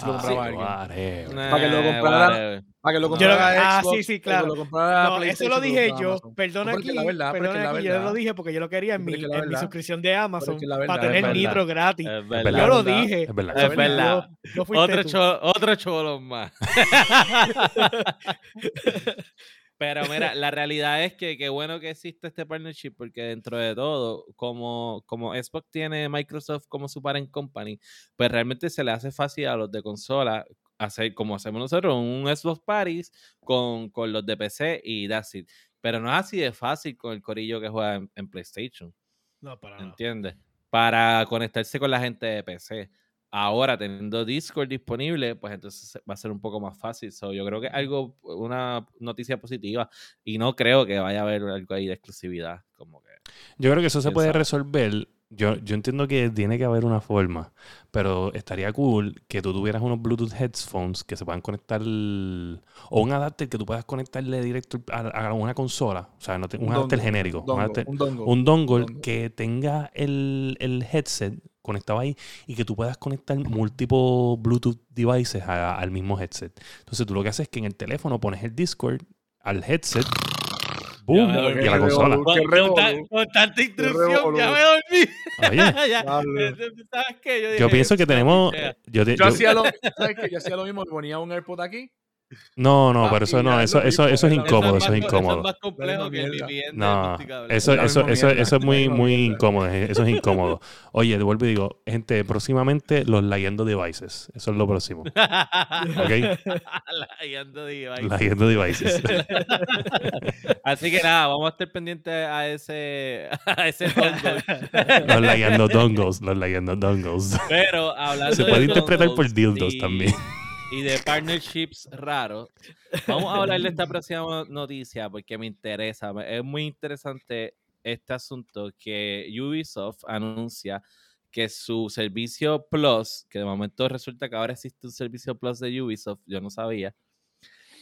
Lo compraba Ah, alguien. whatever. Para que lo comprara-. Para que lo comprara ah, Xbox, sí, sí, claro. lo comprara No, eso lo dije yo. Amazon. Perdona No, aquí, la verdad, perdona la aquí, yo lo dije porque yo lo quería en mi, en mi suscripción de Amazon que la verdad- para tener verdad. Nitro gratis. Es verdad. Yo lo dije. Es verdad. Es Otro, tú. cho- otro cholo más. [laughs] [laughs] Pero mira, la realidad es que qué bueno que existe este partnership porque dentro de todo, como, como Xbox tiene Microsoft como su parent company, pues realmente se le hace fácil a los de consola hacer como hacemos nosotros, un Xbox Paris con, con los de PC y that's it. Pero no es así de fácil con el corillo que juega en, en PlayStation. No, para nada. ¿Entiendes? Para conectarse con la gente de PC. Ahora, teniendo Discord disponible, pues entonces va a ser un poco más fácil. So, yo creo que es algo, una noticia positiva. Y no creo que vaya a haber algo ahí de exclusividad. Como que. Yo creo que eso se ¿Quién puede sabe? resolver. Yo, yo entiendo que tiene que haber una forma, pero estaría cool que tú tuvieras unos Bluetooth headphones que se puedan conectar o un adapter que tú puedas conectarle directo a, a una consola, o sea, no te- un, adapter dongle, genérico, un, dongle, adapter- un dongle. un dongle dongle. que tenga el, el headset conectado ahí y que tú puedas conectar múltiples Bluetooth devices a- al mismo headset. Entonces tú lo que haces es que en el teléfono pones el Discord al headset, boom, y a la consola. Con, tanta instrucción, ya me dormí. Oye, [laughs] Ya, Diablo. ¿Sabes qué? Yo, pienso que tenemos... "Maldita Yo, te- Yo yo- hacía lo, ¿sabes qué? Yo hacía lo mismo, ponía un AirPod aquí. No, no, pero eso no, eso, eso, eso es incómodo, eso es incómodo. es más complejo que el mierda. VPN No, eso, eso, eso, eso es muy, muy [laughs] incómodo, eso es incómodo. Oye, te vuelvo y digo, gente, próximamente los Layendo Devices, eso es lo próximo. [laughs] Devices. Layendo Devices. [laughs] Así que nada, vamos a estar pendientes a ese, a ese dongle. los Layendo Dongles, los Layendo Dongles. Pero hablando Se de puede interpretar dongles por dildos también. Y de partnerships raros. Vamos a hablar de esta próxima noticia porque me interesa. Es muy interesante este asunto que Ubisoft anuncia que su servicio Plus, que de momento resulta que ahora existe un servicio Plus de Ubisoft, yo no sabía,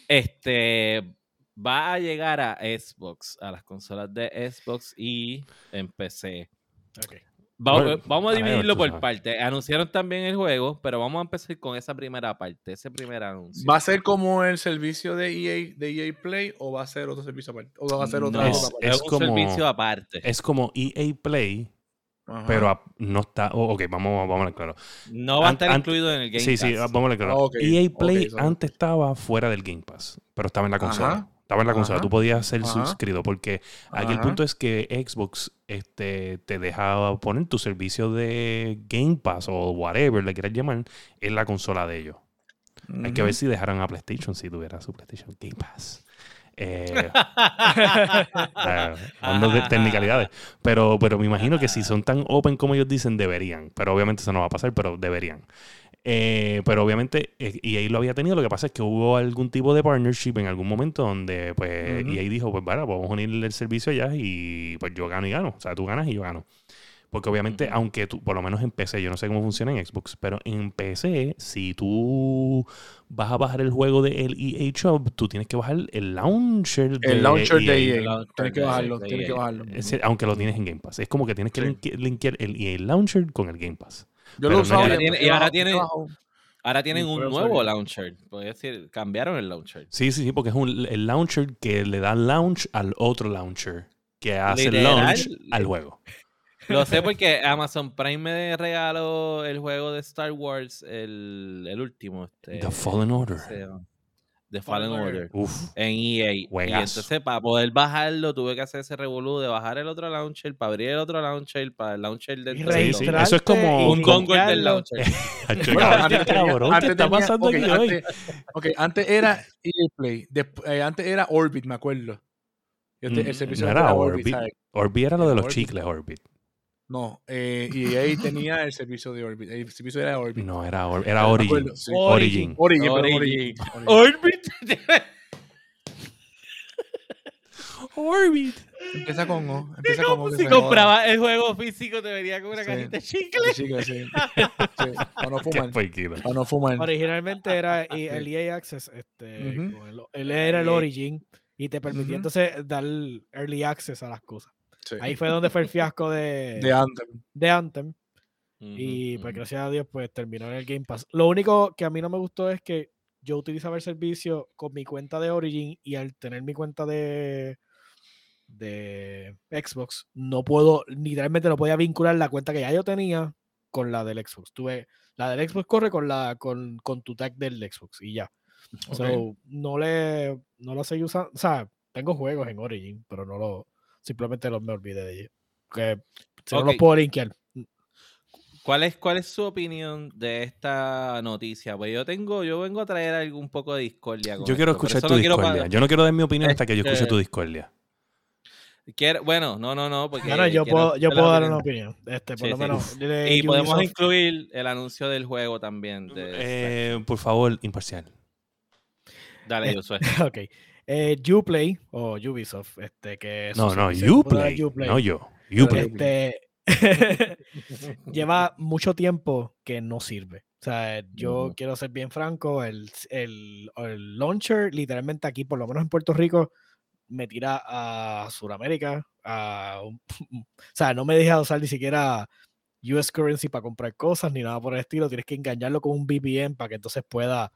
este va a llegar a Xbox, a las consolas de Xbox y en PC. Ok. Vamos, Bueno, vamos a dividirlo por partes. Anunciaron también el juego, pero vamos a empezar con esa primera parte, ese primer anuncio. ¿Va a ser como el servicio de EA, de EA Play o va a ser otro servicio aparte? ¿O va a ser otra No, Es- aparte? es, es un como- servicio aparte. Es como EA Play, Ajá. pero a- no está... oh, ok, vamos, vamos a ver claro. No va a estar an- incluido en el Game Sí, sí, Pass. vamos a ver claro. Ah, EA Play antes estaba fuera del Game Pass, pero estaba en la consola. Ajá. Estaba en la consola. Ajá. Tú podías ser Ajá. suscrito porque aquí el punto es que Xbox este, te deja poner tu servicio de Game Pass o whatever le quieras llamar en la consola de ellos. Hay que ver si dejaran a PlayStation si tuviera su PlayStation Game Pass. Eh, [laughs] eh, hablando de technicalidades. Pero, pero me imagino que si son tan open como ellos dicen, deberían. Pero obviamente eso no va a pasar, pero deberían. Eh, pero obviamente, eh, EA lo había tenido. Lo que pasa es que hubo algún tipo de partnership en algún momento donde pues Ujú. EA dijo, pues bueno, vamos a unir el servicio allá y pues yo gano y gano. O sea, tú ganas y yo gano. Porque obviamente, aunque tú, por lo menos en PC, yo no sé cómo funciona en Xbox, pero en PC, si tú vas a bajar el juego del EA Shop, tú tienes que bajar el launcher de El launcher de EA. EA. launcher Tienes que de- bajarlo, de tienes que EA. bajarlo. Aunque lo tienes en Game Pass. Es como que tienes que Sí. linke- linkear el EA Launcher con el Game Pass. Yo lo no usaba es- Y ahora y tiene- y ahora tiene- tienen un nuevo salir. launcher. Puedes decir, cambiaron el launcher. Sí, sí, sí, porque es un, el launcher que le da launch al otro launcher que hace el Literal, launch al juego. Lo sé porque Amazon Prime me regaló el juego de Star Wars, el, el último. Este, The Fallen Order. ¿cómo The Fallen Order. Uf. En EA. Y entonces, para poder bajarlo, tuve que hacer ese revolú de bajar el otro launcher, para abrir el otro launcher, para el launcher Sí, del sí, launcher. eso es como- Un dongle del launcher. [laughs] Bueno, antes tenía- cabrón, ¿qué antes está tenía- pasando ok, aquí hoy? antes- Ok, antes era EA Play. eh, antes era Orbit, me acuerdo. Este- Mm, el servicio no de era Orbit, Orbit. ¿sabes? Orbit era lo de los Orbit. chicles, Orbit. No, eh, EA tenía el servicio de Orbit. El servicio era Orbit. No, era, Or- era Origin. sí. Origin. Origin, perdón, Origin. Origin. Orbit. Orbit. Empieza con O. Empieza con O. si compraba el juego físico, te venía con una Sí. cajita de chicle. Sí, sí, sí. [laughs] Sí, Para no [laughs] porquito. Para no fumar. Originalmente era y- el EA Access, este, el- él era el Origin y te permitía entonces dar early access a las cosas. Sí. Ahí fue donde fue el fiasco de, De Anthem. de Anthem. Y pues gracias a Dios, pues terminó en el Game Pass. Lo único que a mí no me gustó es que yo utilizaba el servicio con mi cuenta de Origin y al tener mi cuenta de, de Xbox, no puedo, literalmente no podía vincular la cuenta que ya yo tenía con la del Xbox. Tuve, la del Xbox corre con la con, con tu tag del Xbox y ya. So, no le no lo seguí usando. O sea, tengo juegos en Origin, pero no lo simplemente los me olvidé de ellos. Que si no los puedo linkear. ¿Cuál es, ¿Cuál es su opinión de esta noticia? Pues yo tengo, yo vengo a traer algo un poco de discordia. con Yo quiero esto, escuchar tu no quiero pa- discordia. Yo no quiero dar mi opinión hasta que yo escuche Este- tu discordia. quiero- bueno, no, no, no, porque Bueno, yo puedo, yo puedo dar una opinión. Este, por Sí, lo sí. menos. de Y podemos Ubisoft. incluir el anuncio del juego también. de- Eh, por favor, imparcial. Dale, eh, Josué. [laughs] Ok. Eh, Uplay o Ubisoft, este, que No, no, Uplay. Uplay, No yo. Uplay. este, [laughs] lleva mucho tiempo que no sirve. O sea, yo quiero ser bien franco, el, el, el launcher, literalmente aquí, por lo menos en Puerto Rico, me tira a Sudamérica. A [laughs] o sea, no me deja usar ni siquiera US currency para comprar cosas ni nada por el estilo. Tienes que engañarlo con un VPN para que entonces pueda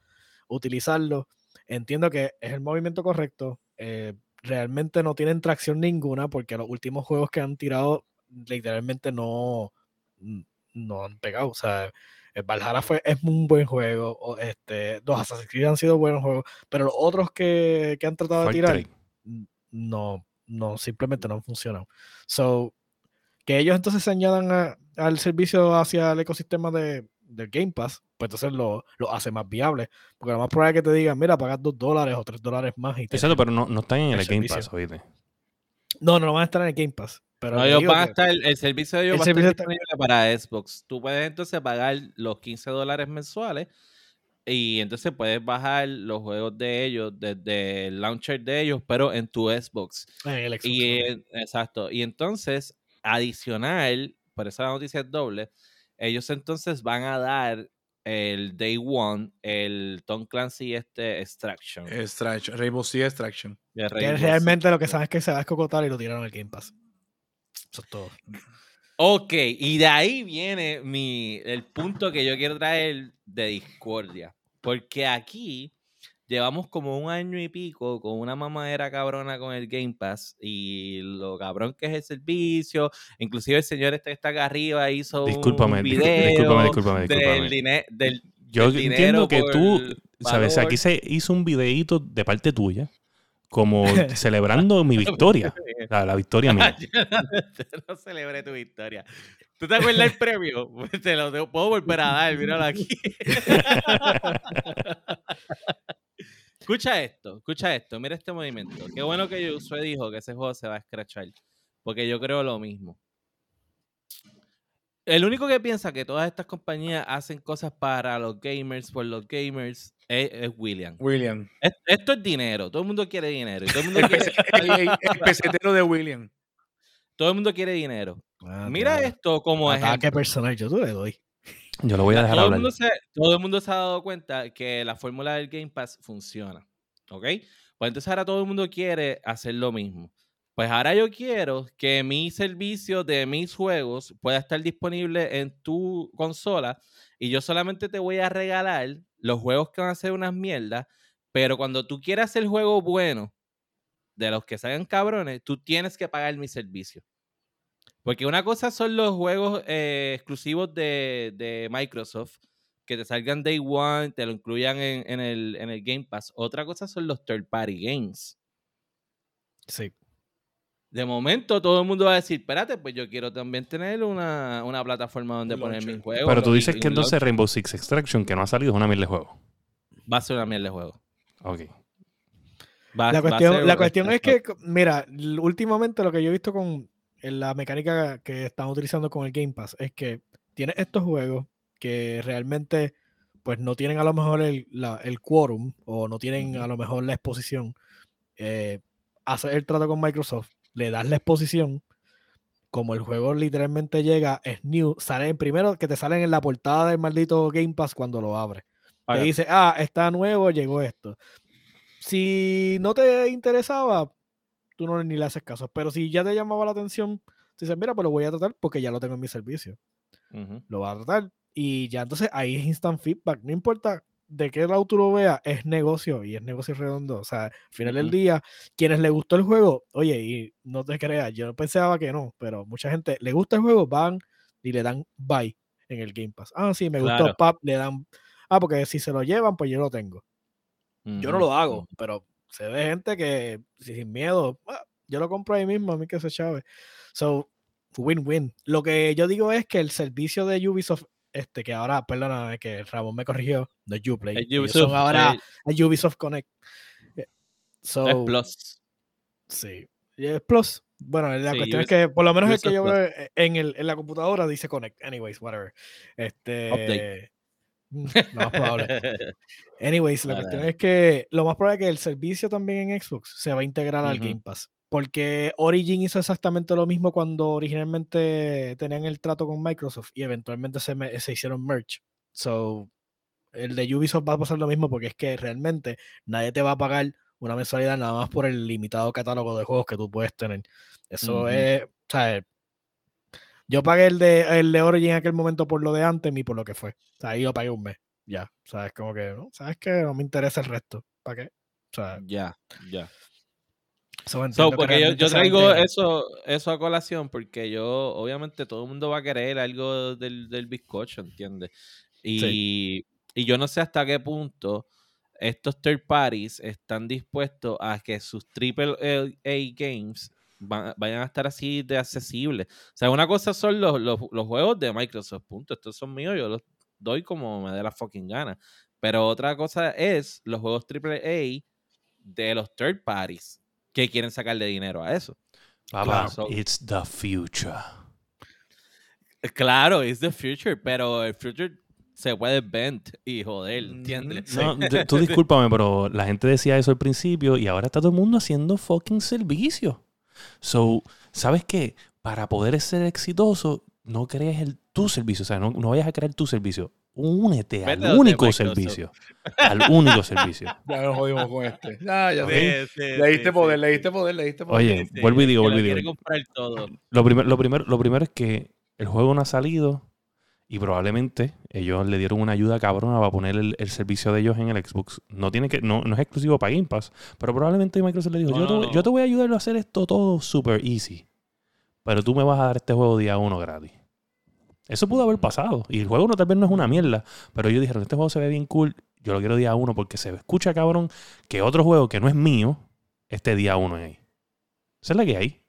utilizarlo. Entiendo que es el movimiento correcto. eh, realmente no tienen tracción ninguna porque los últimos juegos que han tirado literalmente no, no han pegado. O sea, Valhalla fue, es un buen juego. este, los Assassin's Creed han sido buenos juegos, pero los otros que, que han tratado de tirar no, no, simplemente no han funcionado. So, que ellos entonces se añadan a- al servicio hacia el ecosistema de, del Game Pass, pues entonces lo, lo hace más viable. Porque lo más probable es que te digan, mira, pagas dos dólares o tres dólares más. Y Exacto, pero no, no están en el, el Game servicio. Pass, oíste. No, no, no van a estar en el Game Pass. Pero No, ellos van a estar, el servicio de ellos el va a estar servicio está- disponible para Xbox. Tú puedes entonces pagar los 15 dólares mensuales y entonces puedes bajar los juegos de ellos desde el launcher de ellos, pero en tu Xbox. en el Xbox, Y exacto. Y entonces, adicional, por eso la noticia es doble, ellos entonces van a dar el Day One, el Tom Clancy este Extraction. Extraction, Rainbow Six Extraction. que realmente lo que sabes es que se va a escocotar y lo tiraron al Game Pass. Eso es todo. Ok, y de ahí viene mi, el punto que yo quiero traer de discordia. Porque aquí llevamos como un año y pico con una mamadera cabrona con el Game Pass y lo cabrón que es el servicio. Inclusive el señor este que está acá arriba hizo Discúlpame, un discú- video discúlpame, discúlpame, del, discúlpame. del, Yo del entiendo dinero que tú, sabes, aquí se hizo un videíto de parte tuya, como [laughs] celebrando mi victoria, la, la victoria mía. [laughs] Yo no, yo no celebré tu victoria. ¿Tú te acuerdas del premio? [laughs] Te lo puedo volver a dar, míralo aquí. Escucha esto, escucha esto, mira este movimiento. Qué bueno que Josué dijo que ese juego se va a escrachar, porque yo creo lo mismo. El único que piensa que todas estas compañías hacen cosas para los gamers, por los gamers, es, es William. William. Es- Esto es dinero, todo el mundo quiere dinero. Y todo el mundo quiere, el- el- el [laughs] pesetero de William. todo el mundo quiere dinero. Ah, Mira esto como Ataque ejemplo. personal, yo te le doy. Yo lo voy a dejar todo, el hablar. mundo se, todo el mundo se ha dado cuenta que la fórmula del Game Pass funciona. ¿Ok? Pues entonces ahora todo el mundo quiere hacer lo mismo. Pues ahora yo quiero que mi servicio de mis juegos pueda estar disponible en tu consola y yo solamente te voy a regalar los juegos que van a ser unas mierdas, pero cuando tú quieras el juego bueno de los que salgan cabrones, tú tienes que pagar mi servicio. Porque una cosa son los juegos eh, exclusivos de, de Microsoft, que te salgan Day One, te lo incluyan en, en el, en el Game Pass. Otra cosa son los third party games. Sí. De momento todo el mundo va a decir, espérate, pues yo quiero también tener una, una plataforma donde Un poner mis juegos. Pero tú dices y que entonces. Rainbow Six Extraction, que no ha salido, es una mierda de juego. va a ser una mierda de juego. Ok. Va- va La a cuestión, ser- la cuestión es que, mira, últimamente lo que yo he visto con la mecánica que están utilizando con el Game Pass es que tiene estos juegos que realmente pues no tienen a lo mejor el, la- el quórum o no tienen a lo mejor la exposición. Eh, haces el trato con Microsoft, le das la exposición, como el juego literalmente llega, es new, sale primero que te salen en la portada del maldito Game Pass cuando lo abres. Te dice, ah, está nuevo, llegó esto. Si no te interesaba, tú no ni le haces caso. Pero si ya te llamaba la atención, dices, mira, pues lo voy a tratar porque ya lo tengo en mi servicio. Lo va a tratar. Y ya entonces ahí es instant feedback. No importa de qué lado tú lo veas, es negocio y es negocio redondo. O sea, al final del día, quienes le gustó el juego, oye, y no te creas, yo pensaba que no, pero mucha gente le gusta el juego, van y le dan buy en el Game Pass. Ah, sí, me gustó, Claro. pap, le dan. Ah, porque si se lo llevan, pues yo lo tengo. Yo no lo hago, pero se ve gente que si- sin miedo, "Ah, yo lo compro ahí mismo, a mí que se chave. So, win-win. Lo que yo digo es que el servicio de Ubisoft, este, que ahora, perdóname que Ramón me corrigió, no es Uplay, Ubisoft, son ahora el Ubisoft Connect. Eh, So, es Plus. sí. Es Plus. Bueno, la Sí, cuestión es que por lo menos el que yo veo eh, en, el, en la computadora dice Connect. Anyways, whatever. Este. mm, Lo más probable. [laughs] Anyways, la cuestión es que lo más probable es que el servicio también en Xbox se va a integrar al. Game Pass. Porque Origin hizo exactamente lo mismo cuando originalmente tenían el trato con Microsoft y eventualmente se, me- se hicieron merge. So, el de Ubisoft va a pasar lo mismo porque es que realmente nadie te va a pagar una mensualidad nada más por el limitado catálogo de juegos que tú puedes tener. Eso es, o sea, yo pagué el de, el de Origin en aquel momento por lo de antes y por lo que fue. O sea, ahí lo pagué un mes. Ya, sabes, como que, ¿no? ¿Sabes que No me interesa el resto. ¿Para qué? O sea, Ya, ya. so porque yo, yo traigo eso, eso a colación porque yo, obviamente, todo el mundo va a querer algo del, del bizcocho, ¿entiendes? Y, y yo no sé hasta qué punto estos third parties están dispuestos a que sus triple A games van- vayan a estar así de accesibles. O sea, una cosa son los, los, los juegos de Microsoft, punto. Estos son míos, yo los doy como me dé la fucking gana. Pero otra cosa es los juegos triple A de los third parties que quieren sacarle dinero a eso. Papá, so- it's the future. Claro, it's the future, pero el future se puede bend y joder, ¿entiendes? No, [laughs] tú discúlpame, pero la gente decía eso al principio y ahora está todo el mundo haciendo fucking servicio. So, ¿sabes qué? Para poder ser exitoso, no crees el, tu servicio. O sea, no, no vayas a crear tu servicio. Únete Vete al único servicio. Al único servicio. [laughs] Ya nos jodimos con este. Ya, ya. Le diste poder, le diste poder, le diste poder. Oye, vuelvo y digo, vuelvo y digo. comprar todo. Lo, primer- lo, primero, lo primero es que el juego no ha salido y probablemente ellos le dieron una ayuda cabrona para poner el, el servicio de ellos en el Xbox. No, tiene que, no, no es exclusivo para Game Pass, pero probablemente Microsoft le dijo, No, yo, te, no, yo te voy a ayudar a hacer esto todo super easy, pero tú me vas a dar este juego día uno gratis. Eso pudo haber pasado. Y el juego no, tal vez no es una mierda, pero ellos dijeron, este juego se ve bien cool, yo lo quiero día uno porque se escucha cabrón que otro juego que no es mío, esté día uno ahí. Esa es la que hay.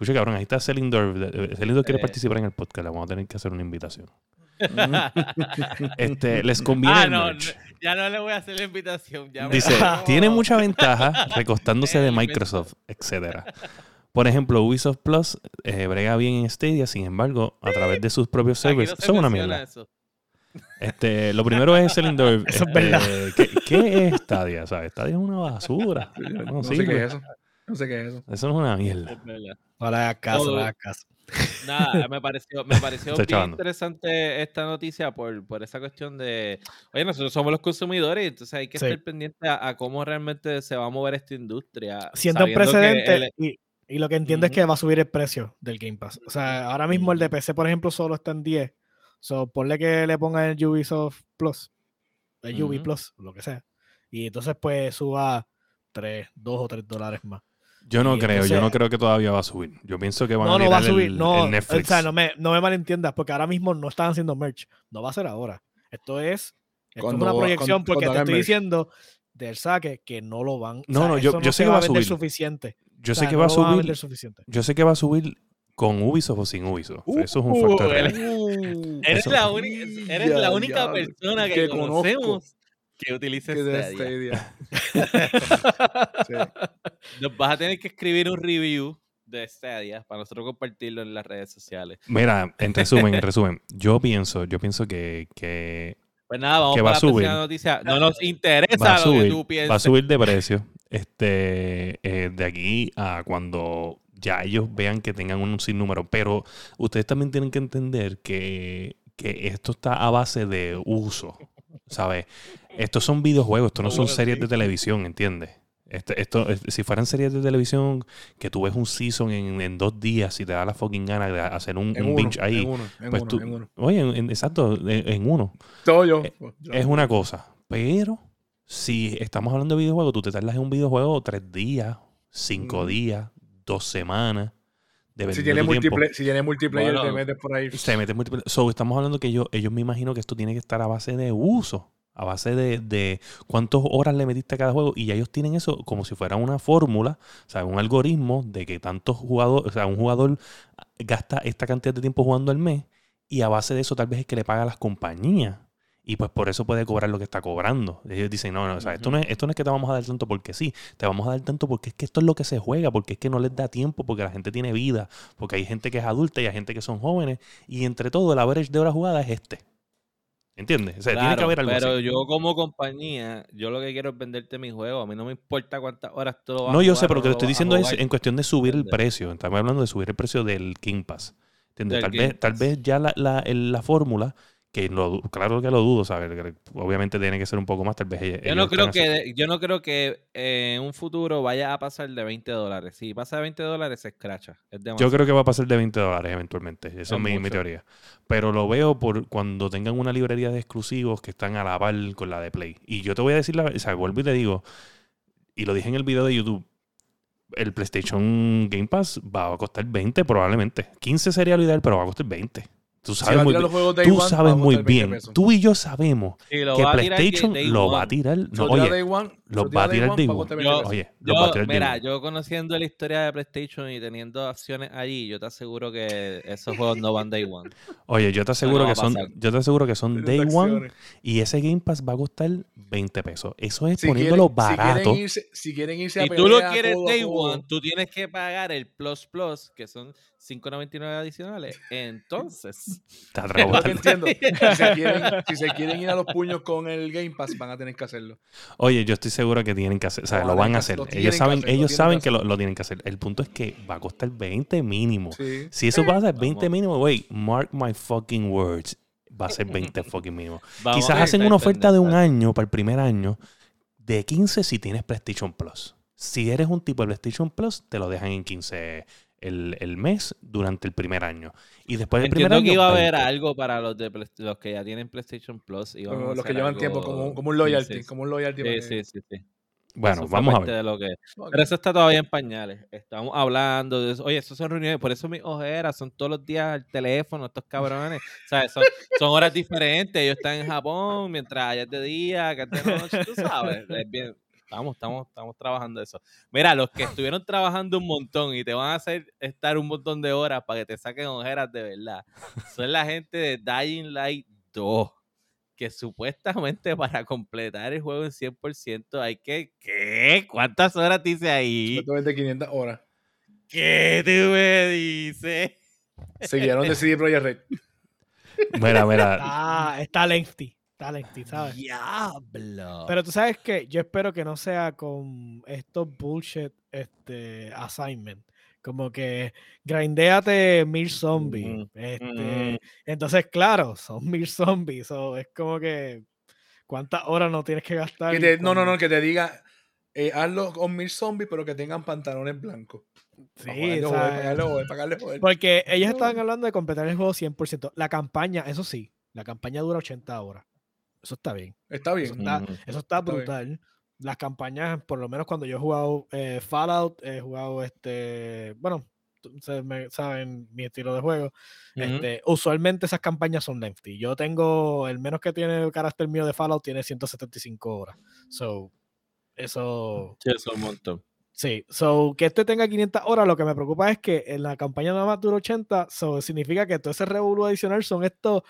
Escucha, cabrón, ahí está Celindor. Celindor quiere Eh. participar en el podcast. Le vamos a tener que hacer una invitación. [laughs] Este, les conviene ah, el no, merch. no, ya no le voy a hacer la invitación. Ya Dice, No. tiene mucha ventaja recostándose de [laughs] El Microsoft, etcétera. Por ejemplo, Ubisoft Plus eh, brega bien en Stadia, sin embargo, a través de sus propios no servers, se son una mierda. eso. Este, lo primero es Celindor. [laughs] Eso es verdad. ¿qué, qué es Stadia? ¿Sabes? Stadia es una basura. No, No sé sirve. qué es eso. No sé qué es eso. Eso no es una mierda. Es. No le hagas caso, no le hagas caso. Nada, me [laughs] pareció, me pareció bien chavando. interesante esta noticia por, por esa cuestión de, oye, nosotros somos los consumidores, entonces hay que Sí. estar pendiente a, a cómo realmente se va a mover esta industria. Siendo un precedente, el- y, y lo que entiendo es que va a subir el precio del Game Pass. O sea, ahora mismo el de. PC, por ejemplo, solo está en 10. So, ponle que le pongan el Ubisoft Plus, el Ubi Ujú. Plus, lo que sea. Y entonces, pues, suba 3, 2 o 3 dólares más. Yo no Y creo, yo no creo que todavía va a subir. Yo pienso que van No, a no va a subir. el, no, el Netflix. o sea, no me, no me malentiendas, porque ahora mismo no están haciendo merch. No va a ser ahora. Esto es, esto Cuando- es una proyección, cuando- porque cuando te estoy merch. diciendo del saque que no lo van. No, no, yo- eso yo sé que va a vender subir. suficiente. Yo O sé que no va a subir. vender suficiente. Yo sé que va a subir con Ubisoft o sin Ubisoft. Eso es un Uh, factor el- real. Eres Eso- la, única, eres la única ya, persona que, que conozco. conocemos que de Stadia. Stadia. Sí. Nos vas a tener que escribir un review de Stadia para nosotros compartirlo en las redes sociales. Mira, en resumen, en [laughs] resumen, yo pienso, yo pienso que, que Pues nada, vamos Que para va la a subir. próxima noticia. No nos interesa va a lo que subir, tú piensas. va a subir de precio. Este, eh, de aquí a cuando ya ellos vean que tengan un sinnúmero. Pero ustedes también tienen que entender que, que esto está a base de uso. ¿Sabes? Estos son videojuegos, estos no son series de televisión, ¿entiendes? Este, esto, es- si fueran series de televisión que tú ves un season en, en dos días y te da la fucking gana de hacer un, En un uno, binge ahí. en uno, en pues uno, tú- en uno. Oye, en- en- exacto, en, en uno. Todo yo. Eh, yo- Es una cosa. Pero si estamos hablando de videojuegos, tú te tardas en un videojuego tres días, cinco días, dos semanas. si tiene, multiple- si tiene multiplayer, Bueno. te metes por ahí. Se mete múltiple- So, estamos hablando que ellos, ellos me imagino que esto tiene que estar a base de uso, a base de, de cuántas horas le metiste a cada juego. Y ya ellos tienen eso como si fuera una fórmula, o sea, un algoritmo de que tantos jugadores, o sea, un jugador gasta esta cantidad de tiempo jugando al mes. Y a base de eso, tal vez es que le paga a las compañías. Y pues por eso puede cobrar lo que está cobrando. Ellos dicen, no, no, o sea, esto, no es, esto no es que te vamos a dar tanto porque sí, te vamos a dar tanto porque es que esto es lo que se juega, porque es que no les da tiempo, porque la gente tiene vida, porque hay gente que es adulta y hay gente que son jóvenes. Y entre todo, el average de horas jugadas es este. ¿Entiendes? O sea, tiene que Claro, haber algo pero así. yo como compañía, yo lo que quiero es venderte mi juego. A mí no me importa cuántas horas tú lo vas No, a yo jugar sé, pero lo que te estoy diciendo es en cuestión de subir el precio. Estamos hablando de subir el precio del King Pass. ¿Entiendes? Del Tal vez, tal vez ya la, la, la fórmula, que lo, claro que lo dudo, ¿sabes? Obviamente tiene que ser un poco más, tal vez ellos- Yo no, creo que, yo no creo que eh, en un futuro vaya a pasar de 20 dólares. Si pasa de 20 dólares, se escracha. Es Yo creo que va a pasar de 20 dólares eventualmente. Esa es Es mi, mi teoría. Pero lo veo por cuando tengan una librería de exclusivos que están a la par con la de Play. Y yo te voy a decir la o sea, vuelvo y te digo, y lo dije en el video de YouTube, el PlayStation Game Pass va a costar 20 probablemente. 15 sería lo ideal, pero va a costar 20. Tú sabes muy bien. Tú One, sabes muy costar 20 bien. Tú y yo sabemos Y lo que va a tirar PlayStation lo va a tirar. No, lo oye, lo va a tirar Day One. costar 20 Yo- pesos. Oye, los va a Yo, tirar mira, yo conociendo la historia de PlayStation y teniendo acciones allí, yo te aseguro que esos juegos no van day one. Oye, yo te aseguro no que son, yo te aseguro que son Day One y ese Game Pass va a costar 20 pesos. Eso es Si poniéndolo quieren- si barato. quieren irse- Si quieren irse a Si tú lo quieres day one, tú tienes que pagar el Plus Plus, que son 5.99 adicionales. Entonces, Está Lo que trabajando. entiendo. Si se, quieren, si se quieren ir a los puños con el Game Pass, van a tener que hacerlo. Oye, yo estoy seguro que tienen que hacer, o sea, Lo lo van a hacer. lo Ellos saben, hacer, lo ellos saben que que lo, lo tienen que hacer. El punto es que va a costar 20 mínimo. Sí. Si eso pasa, 20 Vamos. mínimo, güey, mark my fucking words. Va a ser 20 fucking mínimo. [laughs] vamos Quizás hacen una oferta de un año para el primer año de 15 si tienes PlayStation Plus. Si eres un tipo de PlayStation Plus, te lo dejan en 15 el, el mes durante el primer año. Y después del primer Entiendo año. que iba a haber 20. algo para los de los que ya tienen PlayStation Plus. iban a Los, que llevan algo- tiempo, como, como un loyalty. sí, sí. Como un loyalty. Sí, que- sí, sí, sí. Bueno, Eso vamos a ver. de lo que-. Pero eso está todavía en pañales. Estamos hablando de eso. Oye, eso son reuniones. Por eso mis ojeras son todos los días al teléfono, estos cabrones. ¿Sabes? Son, son horas diferentes. Ellos están en Japón, mientras allá es de día, acá es de noche. Tú sabes. Es bien. Estamos, estamos, estamos trabajando eso. Mira, los que estuvieron trabajando un montón y te van a hacer estar un montón de horas para que te saquen ojeras de verdad, son la gente de Dying Light 2 que supuestamente para completar el juego en 100% hay que... ¿Qué? ¿Cuántas horas dice ahí? Supuestamente 500 horas. ¿Qué tú me dices? Siguieron de CD Projekt Red. Mira, mira. Ah, está lengthy. Está lengthy, ¿sabes? Diablo. Pero tú sabes que yo espero que no sea con estos bullshit este, assignment. Como que grindéate mil zombies. Este. Entonces, claro, son mil zombies. so, es como que cuántas horas no tienes que gastar. Que no, no, no, que te diga, eh, hazlo con mil zombies, pero que tengan pantalones blancos. Sí, pagarle pagarle joder, pagarle joder. Porque ellos estaban hablando de completar el juego 100%. La campaña, eso sí, la campaña dura 80 horas. Eso está bien. Está bien. Eso está, Ujú. eso está Está brutal. Las campañas, por lo menos cuando yo he jugado eh, Fallout, he jugado este, bueno, ustedes me saben mi estilo de juego. Este, usualmente esas campañas son lengthy. Yo tengo, el menos que tiene el carácter mío de Fallout tiene 175 horas. So, eso, Sí, eso es un montón. sí. So, que este tenga 500 horas, lo que me preocupa es que en la campaña nada más dura 80, so, significa que todo ese revolú adicional son estos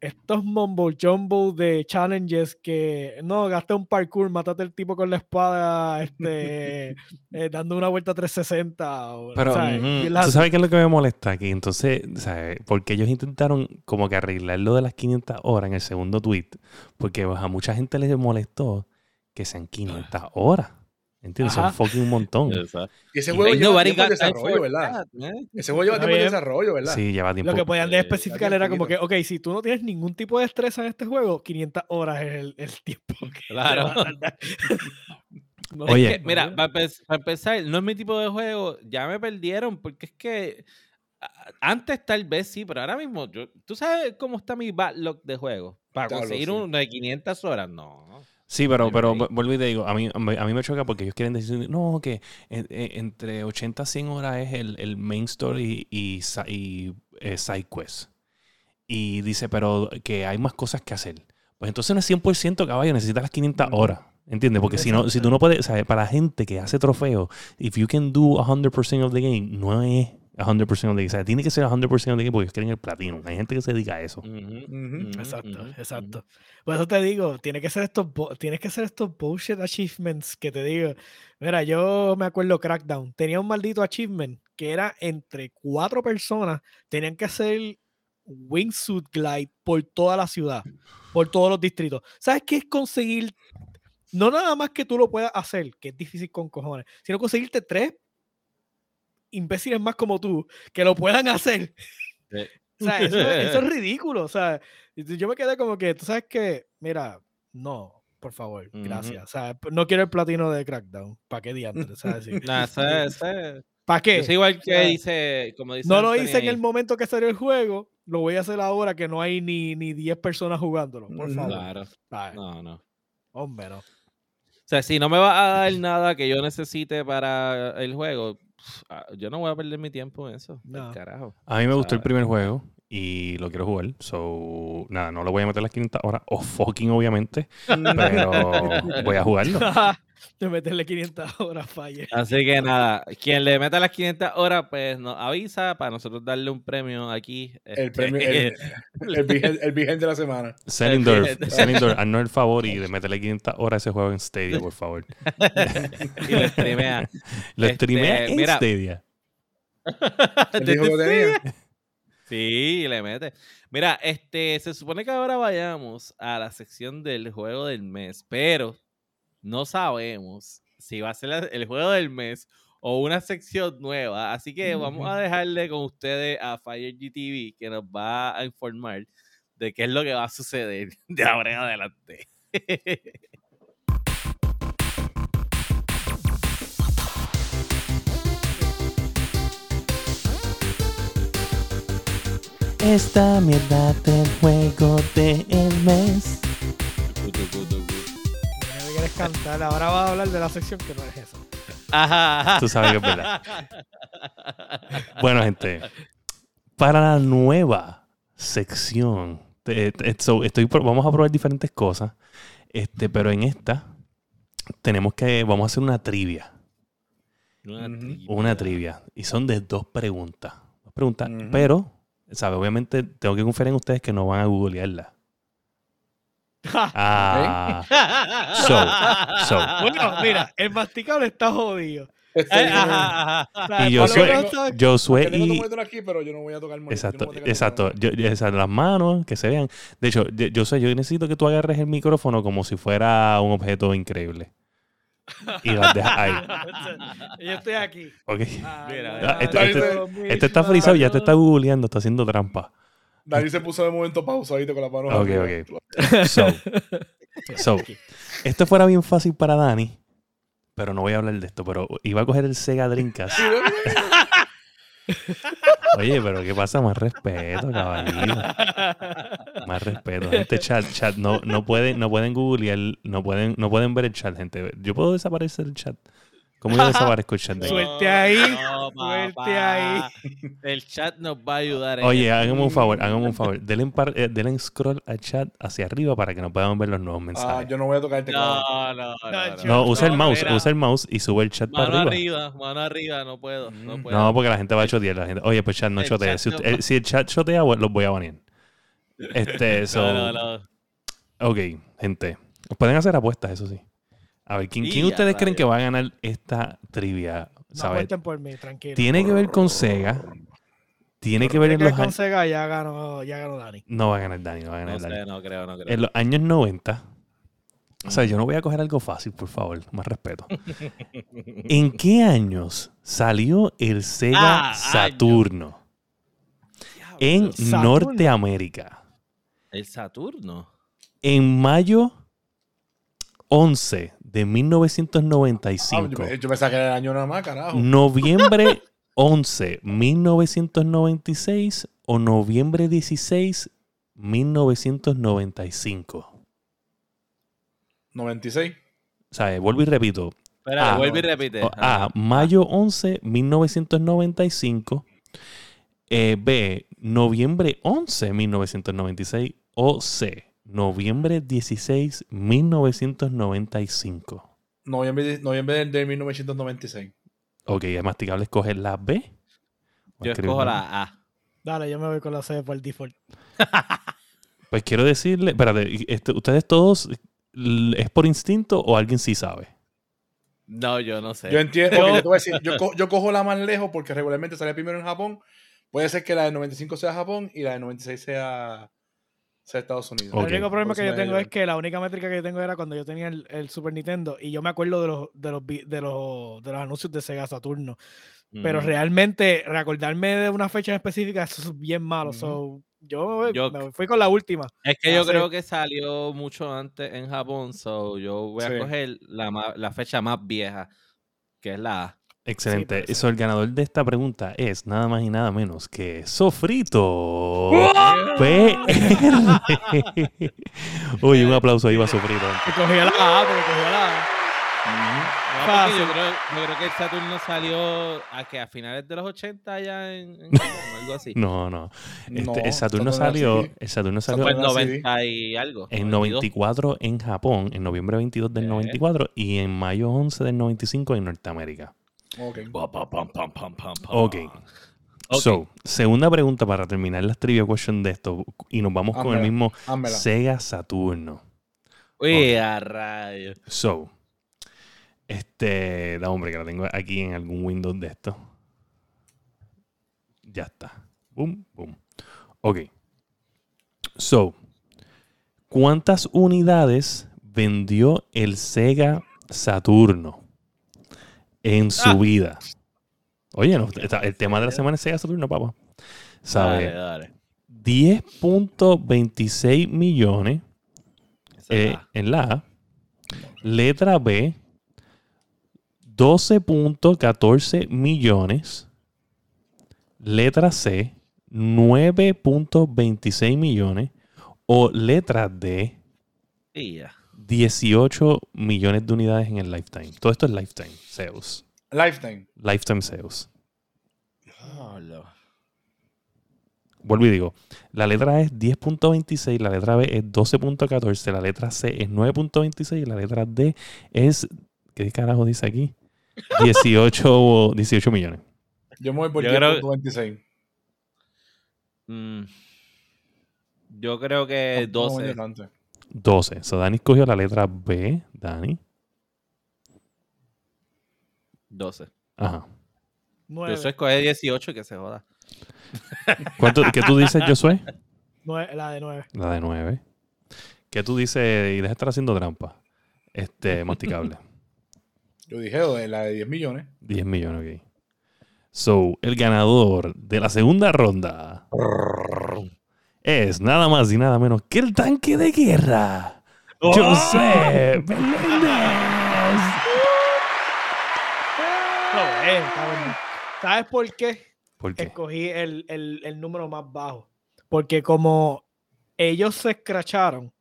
estos mumble jumble de challenges que no, gasta un parkour, matate el tipo con la espada, este, [laughs] eh, dando una vuelta 360. o- Pero, ¿sabes? ¿Tú sabes qué es lo que me molesta aquí? Entonces, ¿sabes? Porque ellos intentaron como que arreglar lo de las 500 horas en el segundo tweet. Porque pues, a mucha gente les molestó que sean 500 horas. ¿Entiendes? Ajá. Son fucking un montón. Y ese juego lleva tiempo en desarrollo, ¿verdad? Ese juego lleva tiempo en bien. desarrollo, ¿verdad? Sí, lleva tiempo. Lo que podían de Eh, especificar era como que, ok, si tú no tienes ningún tipo de destreza en este juego, 500 horas es el, el tiempo que te Claro. va a tardar. [laughs] No, Oye. Es que, mira, para, para empezar, no es mi tipo de juego. Ya me perdieron porque es que antes tal vez sí, pero ahora mismo, yo, ¿tú sabes cómo está mi backlog de juegos? Para conseguir sí. uno de 500 horas, no. Sí, pero, pero vuelvo y te digo, a mí, a mí me choca porque ellos quieren decir, no, que en- en- entre 80 a 100 horas es el, el main story y, sa- y eh, side quest. Y dice, pero que hay más cosas que hacer. Pues entonces no es 100% caballo, necesitas las 500 Ujú. horas. ¿Entiendes? Porque si no, si tú no puedes, o sea, para la gente que hace trofeos, if you can do 100% of the game, no es 100% of the game. O sea, tiene que ser 100% of the game porque ellos quieren el platino. Hay gente que se dedica a eso. Exacto, exacto. Por eso te digo, tiene que ser estos, tienes que ser estos bullshit achievements que te digo. Mira, yo me acuerdo Crackdown, tenía un maldito achievement que era entre cuatro personas, tenían que hacer wingsuit glide por toda la ciudad, por todos los distritos. ¿Sabes qué es conseguir? No nada más que tú lo puedas hacer, que es difícil con cojones, sino conseguirte tres imbéciles más como tú que lo puedan hacer. Sí. [laughs] O sea, eso, eso es [laughs] ridículo. O sea, yo me quedé como que, tú sabes que, mira, no, por favor, Ujú. gracias. O sea, no quiero el platino de Crackdown. ¿Para qué diantres? ¿Sabes? Sí. [laughs] Nah, ese- ese- ¿Para qué? soy igual que dice, como dice No lo hice en ahí. el momento que salió el juego, lo voy a hacer ahora que no hay ni, ni 10 personas jugándolo. Por favor. Claro, no, no. Hombre, no. O sea, si no me va a dar nada que yo necesite para el juego, yo no voy a perder mi tiempo en eso. No. No. Carajo. A mí me gustó el primer juego y lo quiero jugar. So, nada, no lo voy a meter las 500 horas. O fucking, obviamente. [laughs] Pero voy a jugarlo. [laughs] de meterle 500 [laughs] horas falle. Así que nada, quien le meta las 500 horas, pues nos avisa para nosotros darle un premio aquí. El este, premio, el, [laughs] el, virgen, el virgen de la semana. Zelindorf, Fíjate. Zelindorf, haznos el favor y de meterle 500 horas a ese juego en Stadia, por favor. [laughs] y lo streamea. Lo Este, streamea en mira. Stadia. Él dijo que tenía. Sí, le mete. Mira, este, se supone que ahora vayamos a la sección del juego del mes, pero no sabemos si va a ser el juego del mes o una sección nueva. Así que vamos a dejarle con ustedes a Fire GTV que nos va a informar de qué es lo que va a suceder [laughs] de ahora en adelante. Esta mierda del juego del mes. Cantar. Ahora vas a hablar de la sección que no es eso. Ajá, ajá. Tú sabes que es verdad. Bueno, gente, para la nueva sección, te- te- so, estoy, vamos a probar diferentes cosas, este, pero en esta tenemos que, vamos a hacer una trivia, Una trivia. una trivia, y son de dos preguntas, dos preguntas, pero, ¿sabe? Obviamente tengo que confiar en ustedes que no van a googlearla. Ah, so, so. bueno, mira, el masticable está jodido. Este, Eh, ajá, ajá. Y Josué- Josué y, monitor aquí, pero yo no voy a tocar el. Exacto, yo no voy a tocar el exacto. Yo, esas, las manos, que se vean. De hecho, yo, yo sé, yo necesito que tú agarres el micrófono como si fuera un objeto increíble. Y las dejas ahí. [laughs] Yo estoy aquí. ¿Ok? Mira, Ah, este- este- mío, Este está frisado, ya te está googleando, está haciendo trampa. Dani se puso de momento pausa ahorita con la mano. Ok, arriba. So, so, esto fuera bien fácil para Dani, pero no voy a hablar de esto, pero iba a coger el Sega Dreamcast. Oye, pero ¿qué pasa? Más respeto, caballero. Más respeto. Gente, chat, chat, no, no pueden, no pueden googlear, no pueden, no pueden ver el chat, gente. Yo puedo desaparecer el chat. ¿Cómo yo desaparezco [laughs] el chat de aquí? Suelte ahí, No, suelte papá. ahí. El chat nos va a ayudar. en Oye, háganme un favor, háganme un favor. Denle, par- eh, denle scroll al chat hacia arriba para que no puedan ver los nuevos Ah, mensajes. yo no voy a tocar el teclado. No, no, no. No, no, no, usa el mouse, mira, usa el mouse y sube el chat Mano para arriba. arriba, mano arriba, no puedo, no Mm. puedo. No, porque la gente va a chotear. La gente, oye, pues chat no El chotea. chat Si, usted- el chat chotea, bueno, los voy a banear. Este, [laughs] so, no, no, no. Ok, gente. Pueden hacer apuestas, eso sí. A ver, ¿quién, quién ustedes creen que va a ganar esta trivia? No ¿Sabes? cuenten por mí, tranquilo. Tiene que ver con Sega. Tiene que ver en los con años. Sega ya ganó, ya ganó Dani. No va a ganar Dani, no va a ganar No Dani. sé, no creo, no creo. En los años 90. O sea, yo no voy a coger algo fácil, por favor, más respeto. [laughs] ¿En qué años salió el Sega Ah. Saturno? En Saturno. Norteamérica. El Saturno. En mayo 11 de Ah, 1995. yo, yo pensaba que era el año nada más, carajo. Noviembre [laughs] 11, 1996 o noviembre 16, 1995. 96. ¿Sabes? Vuelvo y repito. Espera, Ah, vuelve y repite. O- A. Mayo 11, 1995. Eh, B. Noviembre 11, 1996. O C. Noviembre 16, 1995. Noviembre, de- noviembre del, del 1996. Ok, es masticable escoger la B. Yo escojo la- la A. Dale, yo me voy con la C por default. [laughs] Pues quiero decirle, espérate, este, ustedes todos, ¿es por instinto o alguien sí sabe? No, yo no sé. Yo entiendo, yo te voy a decir, yo, co- yo cojo la más lejos porque regularmente sale primero en Japón. Puede ser que la del 95 sea Japón y la del 96 sea, sea Estados Unidos. El único problema que yo tengo es que la única métrica que yo tengo era cuando yo tenía el, el Super Nintendo y yo me acuerdo de los, de los, de los, de los anuncios de Sega Saturno. Pero realmente recordarme de una fecha en específica eso es bien malo. So, yo, Yo- me fui con la última. Es que yo hace- creo que salió mucho antes en Japón, so yo voy a Sí. coger la, la fecha más vieja, que es la A. Excelente. puede Eso, el ganador de esta pregunta es nada más y nada menos que Sofrito. PR. [laughs] Oye, un aplauso ahí va Sofrito. Te cogía la A, te cogía la A. No, porque yo, creo, yo creo que el Saturno salió a, que a finales de los 80 ya en, en Japón, [laughs] algo así. No, no. Este, No, el Saturno salió, sí. el Saturno salió en Saturno sí. 90 y algo. en 92. 94 en Japón, en noviembre 22 del Eh. 94 y en mayo 11 del 95 en Norteamérica. Ok. Pa, pa, pam, pam, pam, pam, pam. Ok. Ok. So, segunda pregunta para terminar las trivia question de esto y nos vamos con el mismo. Sega Saturno. Uy, a rayos. So, este, la hombre que la tengo aquí en algún Windows de esto. Ya está. Boom, boom. Ok. So, ¿cuántas unidades vendió el Sega Saturno en su Ah. vida? Oye, no, el tema de la semana es Sega Saturno, papá. Dale, dale. 10.26 millones eh, la en la A. Letra B, 12.14 millones. Letra C, 9.26 millones. O letra D, Y ya. 18 millones de unidades en el lifetime. Todo esto es lifetime sales. Lifetime. Lifetime sales. Diablo. Vuelvo y digo, la letra A es 10.26, la letra B es 12.14, la letra C es 9.26 y la letra D es, ¿qué carajo dice aquí? 18, 18 millones. Yo me voy por Yo creo- 10.26. Mm. Yo creo que No, no, 12. No, no, 12. So Dani escogió la letra B, Dani. 12. Ajá. Nueve. Yo soy escoger 18 y que se joda. [laughs] ¿Cuánto, ¿Qué tú dices, Josué? Nueve- la de nueve. La de 9. ¿Qué tú dices? Y deja de estar haciendo trampa. Este, [laughs] masticable. Yo dije oh, la de 10 millones. 10 millones, ok. So, el ganador de la segunda ronda es nada más y nada menos que el tanque de guerra. José Meléndez. No, eh, cabrón. ¿Sabes por qué? ¿Por qué? Escogí el, el- el número más bajo. Porque como ellos se escracharon,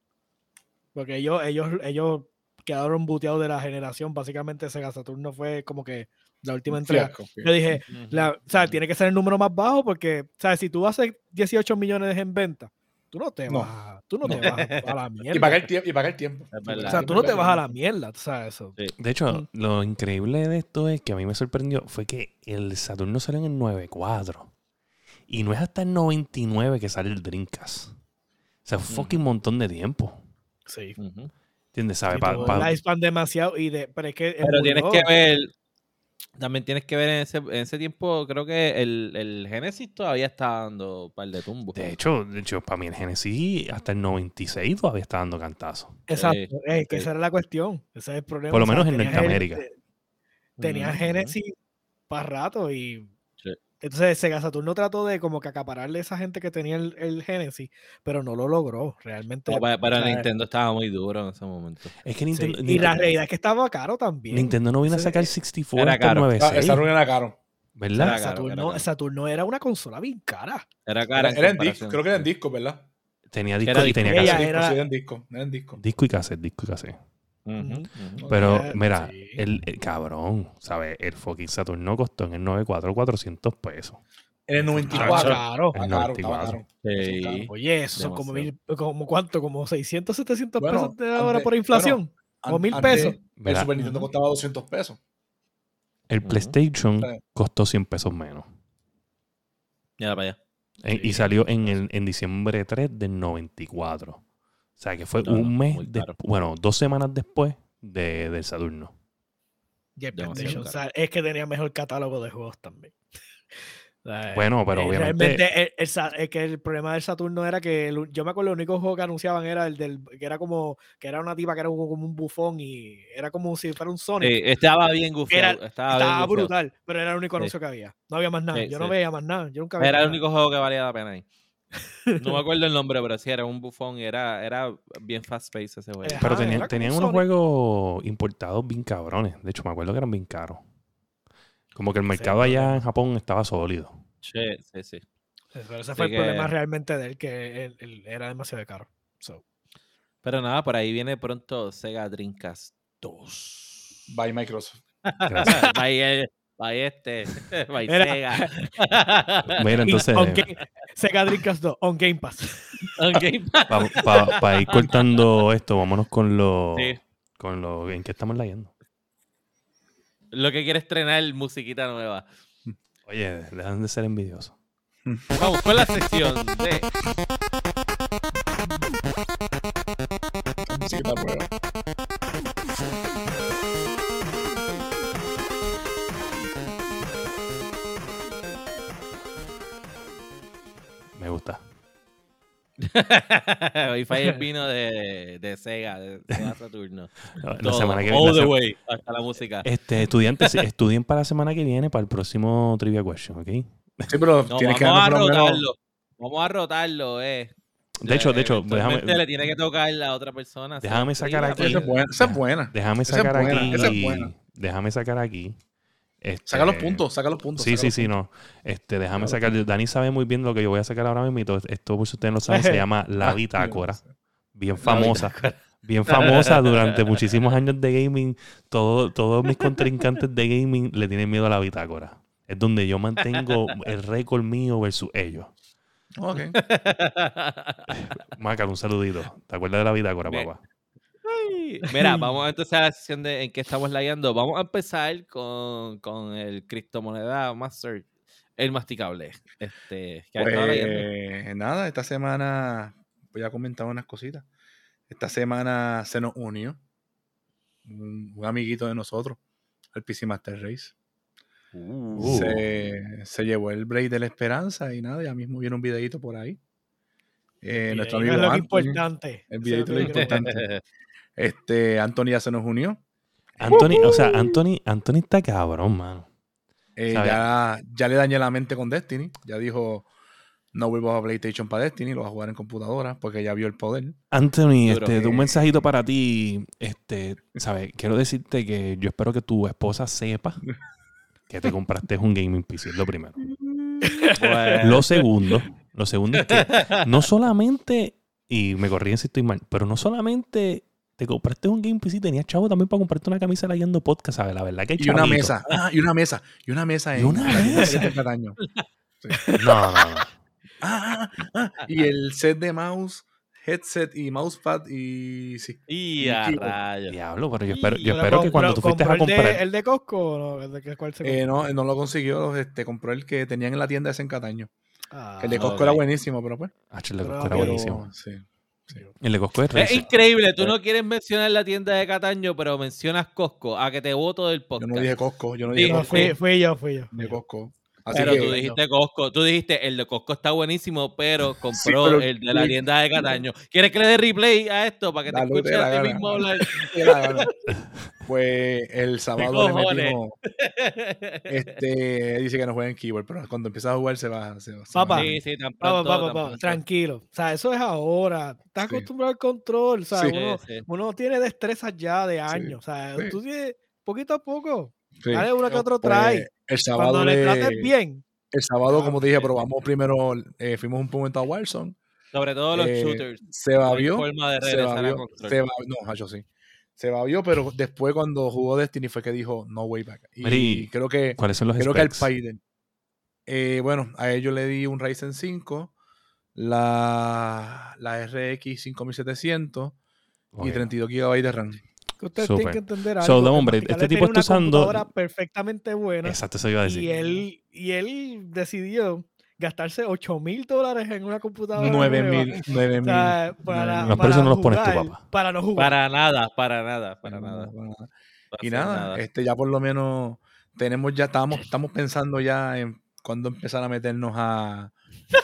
porque ellos, ellos, ellos quedaron buteados de la generación, básicamente Sega Saturno fue como que la última entrega. Fiasco, Yo dije, la, o sea, tiene que ser el número más bajo porque, ¿sabes? Si tú haces 18 millones en venta, tú no te No. vas, a- tú no te vas a, la [laughs] mierda. Y pagar el tiempo. Y pagar el tiempo. O sea, tú no te vas a la mierda, tú sabes eso. Sí. De hecho, lo increíble de esto es que a mí me sorprendió fue que el Saturno salió en el 94. Y no es hasta el 99 que sale el Dreamcast. O sea, un fucking montón de tiempo. Sí. ¿Entiendes? ¿Sabes? Y Pa- pa- demasiado y de, pero es que Pero tienes que ver. También tienes que ver en ese, en ese tiempo, creo que el, el Genesis todavía está dando un par de tumbos. de hecho, de hecho, para mí el Genesis hasta el 96 todavía está dando cantazo. Exacto, es que esa era la cuestión. Ese es el problema. Por lo o sea, menos en el- Norteamérica. Tenía. Genesis para rato y. Entonces Sega Saturno trató de como que acapararle a esa gente que tenía el, el Genesis, pero no lo logró realmente. No, para, para o sea, Nintendo estaba muy duro en ese momento. Es que sí. Nintendo, Y la realidad es que estaba caro también. Nintendo no vino a sacar 64 Era caro. Ah, 96, esa reunión era caro. ¿verdad? Era caro, Saturno, era caro. Saturno era una consola bien cara. Era cara. Era, era en disco, creo que era en disco, ¿verdad? Tenía Era disco y disco. tenía cassette. Disco, era- sí, era en disco, era en disco. Disco y cassette, disco y cassette. Ujú, Ujú. ujú. Pero, Eh, mira, sí. el, el cabrón, ¿sabes? El fucking Saturno costó en el 94 400 pesos. En el Estaba 94. caro. Estaba En caro, estaba 94. caro. Sí. claro. Oye, eso son como mil, como cuánto, como 600, 700 Bueno, pesos de ahora por inflación. An- o mil pesos. El Super Nintendo costaba 200 pesos. el. PlayStation Sí. costó 100 pesos menos. Ya para allá. En- Sí, y salió en, el, en diciembre 3 del 94. O sea, que fue No, no, un mes, de- bueno, dos semanas después de, del Saturno. El o sea, es que tenía mejor catálogo de juegos también. [laughs] Bueno, pero eh, obviamente- Realmente, el, el que el problema del Saturno era que el- yo me acuerdo el único juego que anunciaban era el del. que era como. que era una tipa que era como como un bufón y era como si fuera un Sonic. Sí, estaba bien gufiado. Era- estaba bien Estaba gufiado. brutal, pero era el único Sí. anuncio que había. No había más nada. Sí, yo no veía más nada. Yo nunca veía Era el más único juego que valía la pena ahí. No me [laughs] acuerdo el nombre, pero sí era un bufón era, era bien fast paced ese juego. Pero tenían, tenían un unos juegos importados bien cabrones. De hecho, me acuerdo que eran bien caros. Como que el mercado allá en Japón estaba sólido. Sí, sí, sí. Pero ese Así fue el problema realmente de él, que él- él era demasiado caro. So, Pero nada, por ahí viene pronto Sega Dreamcast 2. By Microsoft. [laughs] Gracias. Bye, eh, bye este. [laughs] Bye Era- Sega. [laughs] Mira, y entonces, on Game- Sega Dreamcast 2, on Game Pass. [laughs] Ok. para ir cortando esto, vámonos con lo, Sí. con lo en qué estamos leyendo. Lo que quiere estrenar musiquita nueva. Oye, dejan de ser envidiosos. Vamos con la sección de Musiquita Hoy el vino de, de Sega, de Sega Saturno. La Todo, semana que all la the way, hasta la música. Este, estudiantes, estudien para la semana que viene, para el próximo Trivia Question, ¿ok? Sí, pero No, tienes que vamos a rotarlo. Vamos a rotarlo, eh. De hecho, de hecho, déjame, le tiene que tocar a la otra persona. déjame sacar aquí- Esa es buena. Esa es buena. déjame sacar aquí. esa es buena. Déjame sacar aquí. Este, Saca los puntos, saca los puntos. Sí, sí, sí, no. Este, déjame Saca sacar. Dani sabe muy bien lo que yo voy a sacar ahora mismo. Esto, por si ustedes no saben, se [laughs] llama La Ah, Bitácora. Bien famosa. Bien famosa durante [laughs] muchísimos años de gaming. Todo, todos mis contrincantes de gaming le tienen miedo a la bitácora. Es donde yo mantengo el récord mío versus ellos. Ok. [laughs] Macar, un saludito. ¿Te acuerdas de la bitácora, Bien. papá? Mira, [laughs] vamos entonces a la sesión de en que estamos layando. Vamos a empezar con, con el criptomoneda Master, el masticable. Este, que. Pues nada, esta semana voy a comentar unas cositas. Esta semana se nos unió un, un amiguito de nosotros, el PC Master Race. Uh. Se, se llevó el break de la esperanza y nada, ya mismo viene un videito por ahí. Eh, nuestro amigo es lo que Anthony, importante. el videito es lo importante. Este, Anthony ya se nos unió. Anthony, o sea, Anthony, Anthony está cabrón, mano. Eh, ya, ya le dañé la mente con Destiny. Ya dijo, no vuelvo a PlayStation para Destiny, lo va a jugar en computadora porque ya vio el poder. Anthony, este, un mensajito para ti. Este, ¿sabes? Quiero decirte que yo espero que tu esposa sepa que te compraste un gaming PC, lo primero. Bueno. Lo segundo, lo segundo es que no solamente, y me corrían si estoy mal, pero no solamente te compraste un gaming PC, tenías chavo también para comprarte una camisa leyendo podcast, ¿sabes? La verdad que hay Y una mesa. Ah, y una mesa. Y una mesa Y una mesa. Cataño. No, no, no. Ah, ah, ah, y el set de mouse, headset y mousepad y sí. Y Y a rayos. Diablo, pero yo Y- espero, yo pero espero que cuando tú fuiste a compró el de- comprar. ¿El de Costco o no? ¿El de qué- cuál se Eh, no, no lo consiguió, este, compró el que tenían en la tienda ese en Cataño. Ah, el de Ah, Costco era buenísimo, pero pues. Ah, el de Costco era pero- buenísimo. Sí. El de Costco es Es increíble, tú no quieres mencionar la tienda de Cataño, pero mencionas Costco, a que te voto del Yo podcast. no dije Costco, yo no Sí, dije no, Costco. fui, fui yo, fui yo. Dije Costco. Así pero que, tú dijiste Costco, tú dijiste el de Costco está buenísimo, pero [laughs] compró pero- el de la tienda de Cataño. ¿Quieres que le dé replay a esto para que te escuches a ti mismo hablar? [laughs] Pues el [laughs] sábado le metimos. Este, dice que no juega en keyboard, pero cuando empieza a jugar se va. Se, se Papá, sí, sí, tan tan vamos, pronto. tranquilo. O sea, eso es ahora. Estás Sí. acostumbrado al control. O sea, Sí. uno, Sí, sí. uno tiene destrezas ya de años. O sea, Sí. tú tienes poquito a poco. Sí. Dale uno que otro Pues, trae. el sábado, Cuando le le- trates bien. el sábado, Ah, como te dije, probamos primero, eh, fuimos un momento a Warzone. Sobre todo los Eh, shooters. Se babió. forma de Se babió. Se babió. No, Hacho, sí. Se babió, pero después cuando jugó Destiny fue que dijo no way back. Y creo que ¿Cuáles son los creo que al? Biden. Eh, bueno, a ellos le di un Ryzen 5, la, la RX 5700 y Ok. 32 GB de RAM. Que ustedes Súper. tienen que entender algo. So, hombre, este tipo está una usando- computadora perfectamente buena. Exacto, eso iba a decir. Y él, y él decidió gastarse 8 mil dólares en una computadora. 9 nueva. mil, 9 [laughs] O mil. sea, para, No, pero eso para no los pones tú, jugar, papá. Para no jugar. Para nada, para nada, para No, nada. para nada. para Y hacer nada, este ya por lo menos tenemos ya, estamos, estamos pensando ya en cuándo empezar a meternos a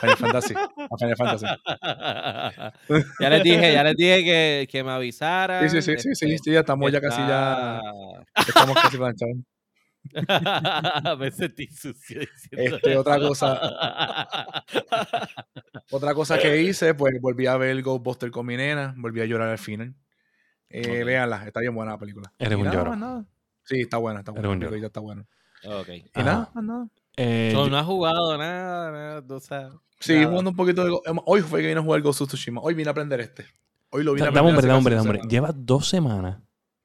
Final Fantasy. A Final Fantasy. [laughs] ya les dije, ya les dije que, que me avisaran. Sí, sí, sí, sí, sí, este, sí, ya estamos ya casi ya, estamos casi planchados. me sentí sucio diciendo Este, otra eso. [laughs] Otra cosa que hice, pues volví a ver Ghostbuster con mi nena, volví a llorar al final. Eh. Véanla, está bien buena la película. Eres Y un nada, lloro. nada. Sí, está buena, está Eres buena. un la lloro. película está buena. Ok. Y Ajá. nada, nada. Eh, So, yo- no has jugado nada, nada, o sea, Sí, nada. jugando un poquito de. Em, Hoy fue que vine a jugar Ghost of Tsushima. Hoy vine a aprender este. Hoy lo vine a aprender. Dame hombre, dame hombre. Llevas dos semanas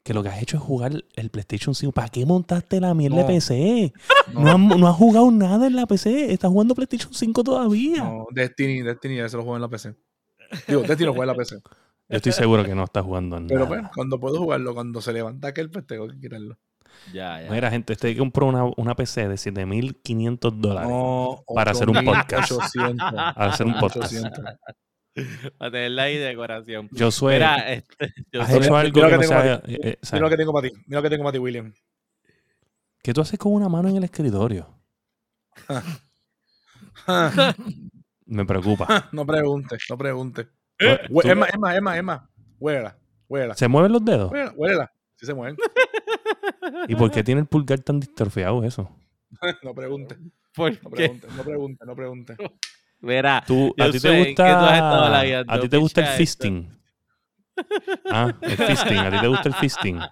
que lo que has hecho es jugar el PlayStation 5. ¿Para qué montaste la mierda de No. PC? No. No, has, no has jugado nada en la PC. Estás jugando PlayStation 5 todavía. no, Destiny, Destiny, ese lo juego en la PC. Digo, Destiny lo juega en la PC. Yo estoy seguro que no estás jugando en Pero nada. pues, cuando puedo jugarlo, cuando se levanta aquel, pues tengo que quitarlo. Ya, ya. Mira, gente, este compró una, una PC de 7500 dólares No, Para hacer un podcast. 800. [laughs] para hacer un podcast. 800. Para tenerla ahí de decoración. Yo soy. Mira, este, [laughs] yo ¿Has soy- hecho Mira algo lo que que no sea. para eh, eh, Mira lo que tengo para ti. Mira lo que tengo para ti, William. ¿Qué tú haces con una mano en el escritorio? [laughs] Me preocupa. no preguntes, no preguntes. Más, es más. Huélela, huélela. ¿Se mueven los dedos? Huélela. Sí se mueven. ¿Y por qué tiene el pulgar tan distrofiado eso? [laughs] No preguntes, ¿Por no qué? preguntes, no preguntes, no preguntes. Mira, Tú, ¿A ti te gusta, a ti te gusta el fisting? Ah, el fisting. ¿A ti te gusta el fisting? [laughs]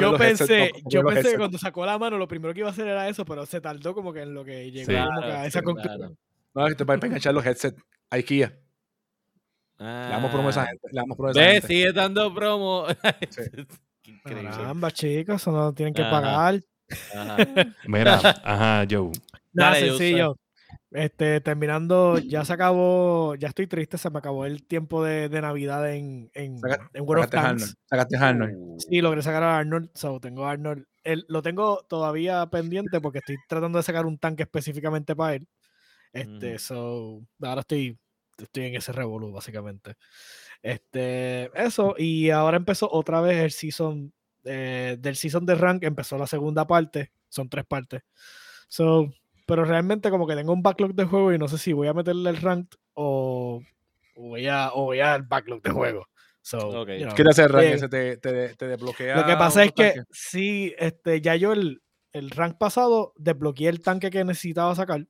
Yo pensé, yo pensé que cuando sacó la mano lo primero que iba a hacer era eso, pero se tardó como que en lo que llegó Sí. como que a esa sí, conclusión. claro. No, esto es para enganchar los headsets a IKEA. Le damos promo a esa Ah. gente. Le damos promo a esa Ve, gente. sigue dando promo. Sí. [laughs] Increíble. Caramba, chicos, eso no tienen que Ajá. pagar. Ajá. [laughs] Mira, [laughs] ajá, Joe. Nada, Dale, sencillo. Este, terminando, ya se acabó, ya estoy triste, se me acabó el tiempo de, de Navidad en, en, Saca- en World of Sacaste a Tanks. Arnold. Sacaste a Arnold. Uh, Sí, logré sacar a Arnold, so tengo a Arnold. El- lo tengo todavía pendiente porque estoy tratando de sacar un tanque específicamente para él. Este, Ujú. so, ahora estoy, estoy en ese revolú, básicamente. Este, eso, y ahora empezó otra vez el season eh, del season de rank, empezó la segunda parte, son tres partes. So, pero realmente como que tengo un backlog de juego y no sé si voy a meterle el rank o, voy a o voy al backlog de juego. So, Ok. you know, ¿Quieres hacer rank eh, ese? Te, te, te desbloquea. lo que pasa es otro que tanque? sí, este, ya yo el, el rank pasado desbloqueé el tanque que necesitaba sacar.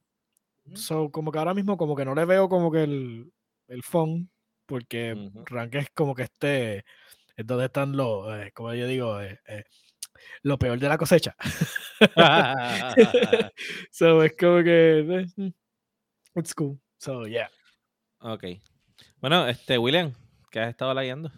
So, como que ahora mismo como que no le veo como que el, el fun, porque rank es como que este, es donde están los, eh, como yo digo, eh, eh, lo peor de la cosecha. [laughs] [laughs] so, es como que, eh, mm, it's cool. So, yeah. ok. Bueno, este, William, ¿qué has estado leyendo?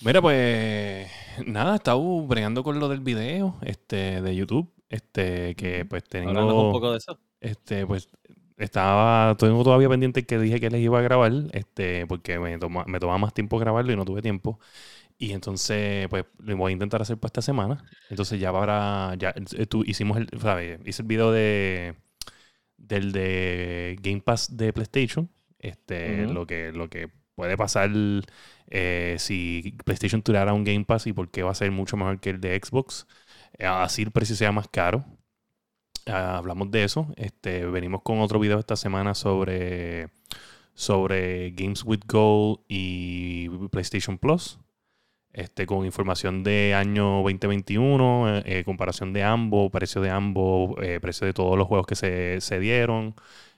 Mira, pues nada, estaba bregando con lo del video este, de YouTube. Este, que pues Hablando un tengo. poco de eso. Este, pues estaba. Tengo todavía pendiente que dije que les iba a grabar. Este, porque me toma, me tomaba más tiempo grabarlo y no tuve tiempo. Y entonces, pues, lo voy a intentar hacer para esta semana. Entonces ya para. Ya eh, tú, hicimos el. ¿sabes? Hice el video de. Del de Game Pass de PlayStation. Este, lo que, lo que puede pasar eh, si PlayStation tirara un Game Pass y por qué va a ser mucho mejor que el de Xbox. eh, así el precio sea más caro. Ah, hablamos de eso. Este, venimos con otro video esta semana sobre, sobre Games with Gold y PlayStation Plus. Este, con información de año 2021, eh, eh, comparación de ambos, precio de ambos, eh, precio de todos los juegos que se, se dieron,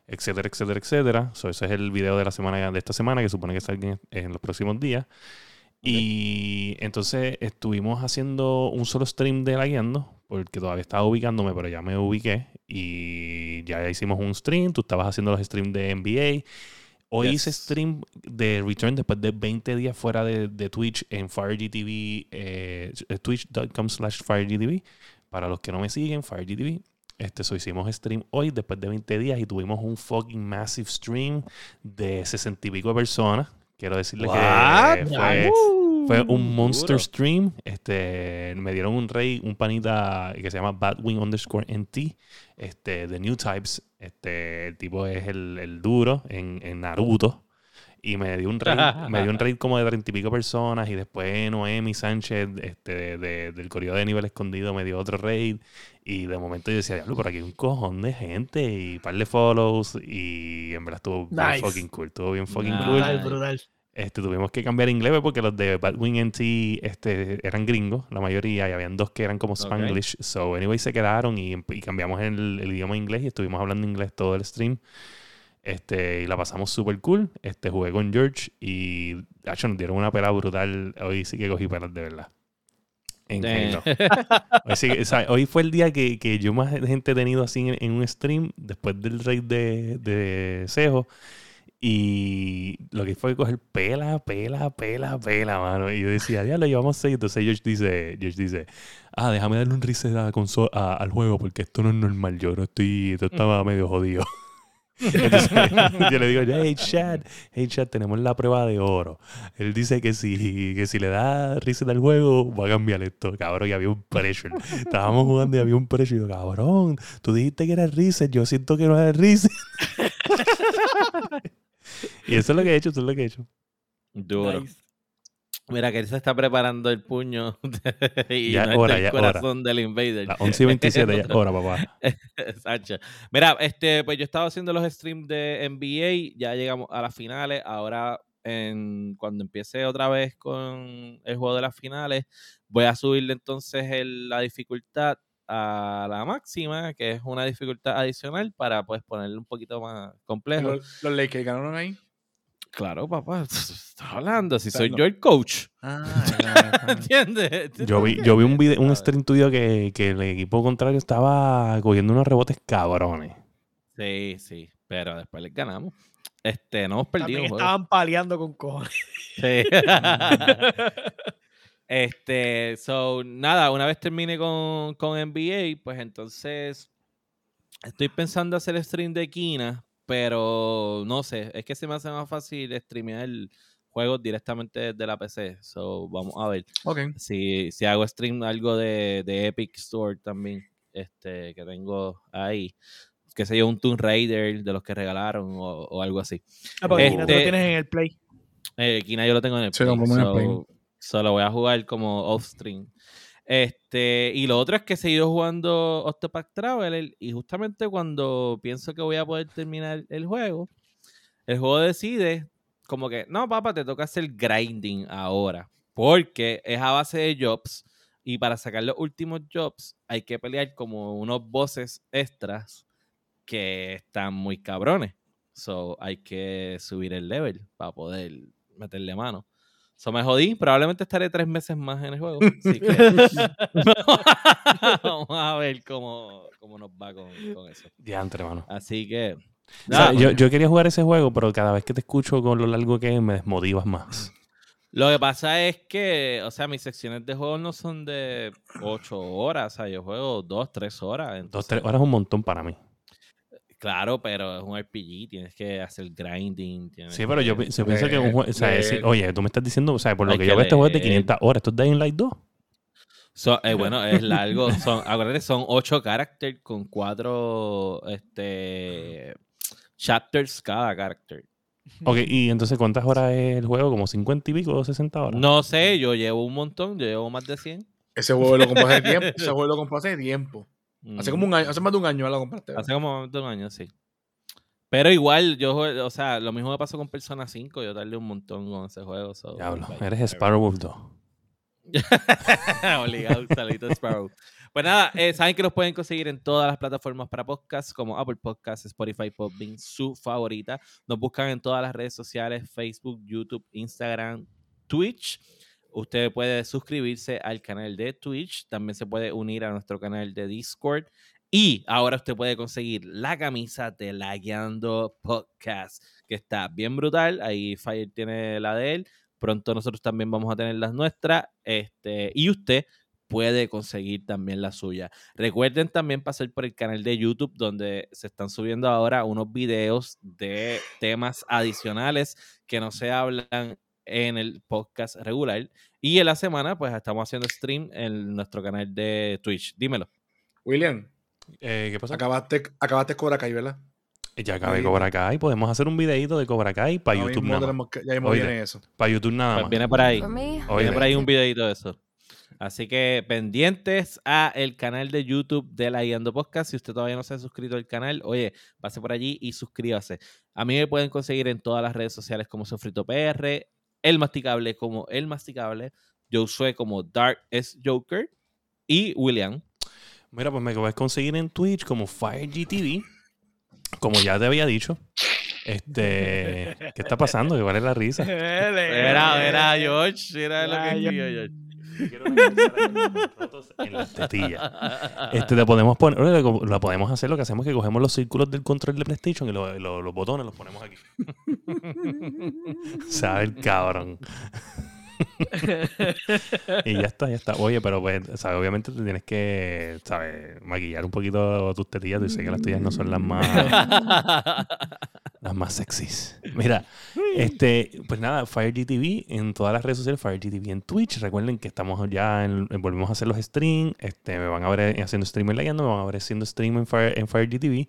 etcétera, etcétera, etcétera. So, ese es el video de la semana de esta semana que supone que salga en, en los próximos días. Y entonces estuvimos haciendo un solo stream de la guiando, porque todavía estaba ubicándome, pero ya me ubiqué. Y ya hicimos un stream, tú estabas haciendo los streams de NBA. Hoy Yes. hice stream de Return después de 20 días fuera de, de Twitch en FireGTV, eh, twitch.com slash FireGTV. Para los que no me siguen, FireGTV. Este, so hicimos stream hoy después de 20 días y tuvimos un fucking massive stream de 60 y pico de personas. Quiero decirles What? que fue, fue un monster Duro. stream. Este, me dieron un rey, un panita que se llama Batwing underscore NT, este, de New Types. Este, el tipo es el, el duro en, en Naruto. Y me dio un raid, [laughs] me dio un raid como de treinta y pico personas. Y después Noemi Sánchez, este, de- de- del corrido de nivel escondido, me dio otro raid. Y de momento yo decía, diablo, por aquí hay un cojón de gente y par de follows. Y en verdad estuvo bien fucking cool. Estuvo bien fucking Nice. cool. Brutal, brutal. Este, tuvimos que cambiar inglés porque los de Batwing NT este, eran gringos, la mayoría, y habían dos que eran como Spanglish. So, anyway, se quedaron y, y cambiamos el, el idioma inglés y estuvimos hablando inglés todo el stream. Este, y la pasamos súper cool. Este, jugué con George y hecho, nos dieron una pela brutal. Hoy sí que cogí pelas de verdad. En. [laughs] Hoy, sí o sea, hoy fue el día que, que yo más gente he tenido así en, en un stream después del raid de, de Sejo. Y lo que fue coger pela, pela, pela, pela, mano. Y yo decía, diablo, llevamos seis. Entonces George dice, George dice, ah, déjame darle un reset a a- al juego porque esto no es normal. Yo no estoy, esto estaba medio jodido. [laughs] Entonces, [laughs] yo le digo, hey Chad, hey Chad, tenemos la prueba de oro. Él dice que si, que si le da reset al juego, va a cambiar esto. Cabrón, y había un pressure. Estábamos jugando y había un pressure. Y yo, cabrón, tú dijiste que era reset, yo siento que no era reset. [laughs] y eso es lo que he hecho, eso es lo que he hecho. Duro. Nice. Mira que él se está preparando el puño [laughs] y Ya, no está hora, el ya, hora. corazón del invader. Las 11 y 27 ya, ahora, [laughs] papá. Sacha. Mira, este, pues yo estaba haciendo los streams de NBA, ya llegamos a las finales, ahora en, cuando empiece otra vez con el juego de las finales, voy a subirle entonces el- la dificultad a la máxima, que es una dificultad adicional para pues ponerle un poquito más complejo. Los, los Lakers ganaron ahí. Claro, papá, [laughs] estás hablando, si soy yo el coach. Ah, [laughs] ¿Entiendes? Yo vi, [laughs] yo vi un, video, un stream tuyo que, que el equipo contrario estaba cogiendo unos rebotes cabrones. Sí, sí, pero después les ganamos. Este, no hemos perdido También estaban paleando con cojones. Sí. este, so, nada, una vez termine con, con NBA, pues entonces estoy pensando hacer stream de Kina, pero no sé, es que se me hace más fácil streamear juegos directamente desde la PC. So, vamos a ver si, si hago stream algo de, de Epic Store también, este, que tengo ahí. Que sé yo, un Tomb Raider de los que regalaron o, o algo así. Ah, porque aquí no te lo Este- tienes en el play. Eh, Kina yo lo tengo en el Sí, Play, lo so lo voy a jugar como off-stream. Este, y lo otro es que he seguido jugando Octopath Traveler y justamente cuando pienso que voy a poder terminar el juego, el juego decide como que, no, papá, te toca hacer grinding ahora, porque es a base de jobs y para sacar los últimos jobs hay que pelear como unos bosses extras que están muy cabrones. So hay que subir el level para poder meterle mano. So me jodí, probablemente estaré tres meses más en el juego. Así que [laughs] [laughs] vamos a ver cómo, cómo nos va con, con eso. Diantre, hermano. Así que. O sea, nada, yo, yo quería jugar ese juego, pero cada vez que te escucho con lo largo que es, me desmotivas más. Lo que pasa es que, o sea, mis secciones de juego no son de ocho horas. O sea, yo juego dos, tres horas. Dos, entonces- tres horas es un montón para mí. Claro, pero es un RPG, tienes que hacer grinding. tienes Sí, pero yo, que- pi- yo pienso que un juego. O sea, es- leer. oye, tú me estás diciendo, o sea, por lo que que yo veo, este juego es de leer. 500 horas. Esto es Dying Light 2. So- eh, bueno, es largo. Son, acuérdate, son ocho characters con cuatro este, chapters cada character. Ok, y entonces, ¿cuántas horas es el juego? ¿Como 50 y pico o 60 horas? No sé, yo llevo un montón, yo llevo más de 100. Ese juego lo compré hace tiempo. [laughs] Ese juego lo compré hace tiempo. Hace como un año, hace más de un año lo compraste. ¿verdad? Hace como un año, sí. Pero igual, yo, o sea, lo mismo me pasó con Persona 5. Yo tardé un montón con ese juego. so, Diablo, bye. eres Sparrow Wolf [laughs] 2. Obligado, a Sparrow. Pues nada, eh, saben que nos pueden conseguir en todas las plataformas para podcasts como Apple Podcasts, Spotify, Podbean, su favorita. Nos buscan en todas las redes sociales, Facebook, YouTube, Instagram, Twitch. Usted puede suscribirse al canal de Twitch, también se puede unir a nuestro canal de Discord y ahora usted puede conseguir la camisa de La Guiando Podcast, que está bien brutal. Ahí Fire tiene la de él. Pronto nosotros también vamos a tener las nuestras. Este, y usted puede conseguir también la suya. Recuerden también pasar por el canal de YouTube donde se están subiendo ahora unos videos de temas adicionales que no se hablan en el podcast regular. Y en la semana, pues estamos haciendo stream en nuestro canal de Twitch. Dímelo. William, Eh, ¿Qué pasa? acabaste, acabaste Cobra Kai, ¿verdad? Ya acabé. Cobra Kai. Podemos hacer un videito de Cobra Kai para YouTube nada más. ya mismo viene eso. Para YouTube nada Pues más. viene por ahí. Viene por ahí un videito de eso. Así que pendientes a el canal de YouTube de la Guiando Podcast. Si usted todavía no se ha suscrito al canal, oye, pase por allí y suscríbase. A mí me pueden conseguir en todas las redes sociales como Sofrito PR, El Masticable como El Masticable, Josué como Dark S Joker y William. Mira, pues me puedes conseguir en Twitch como FireGTV. Como ya te había dicho. Este. ¿Qué está pasando? ¿Cuál es la risa? [laughs] Era, era George, era lo que escribió George. En las tetillas. Este, podemos poner, lo podemos hacer, lo que hacemos es que cogemos los círculos del control de PlayStation y lo- lo- los botones los ponemos aquí. [laughs] Sabe el cabrón. [laughs] y ya está, ya está. Oye, pero pues, ¿sabes? obviamente te tienes que, ¿sabes? Maquillar un poquito tus tetillas. Yo sé que las tuyas no son las más, [laughs] las más sexys. Mira, este, pues nada, FireGTV en todas las redes sociales, FireGTV en Twitch. Recuerden que estamos ya, en, volvemos a hacer los streams. Este, me van a ver haciendo stream en Leyendo, me van a ver haciendo stream en, Fire, en FireGTV.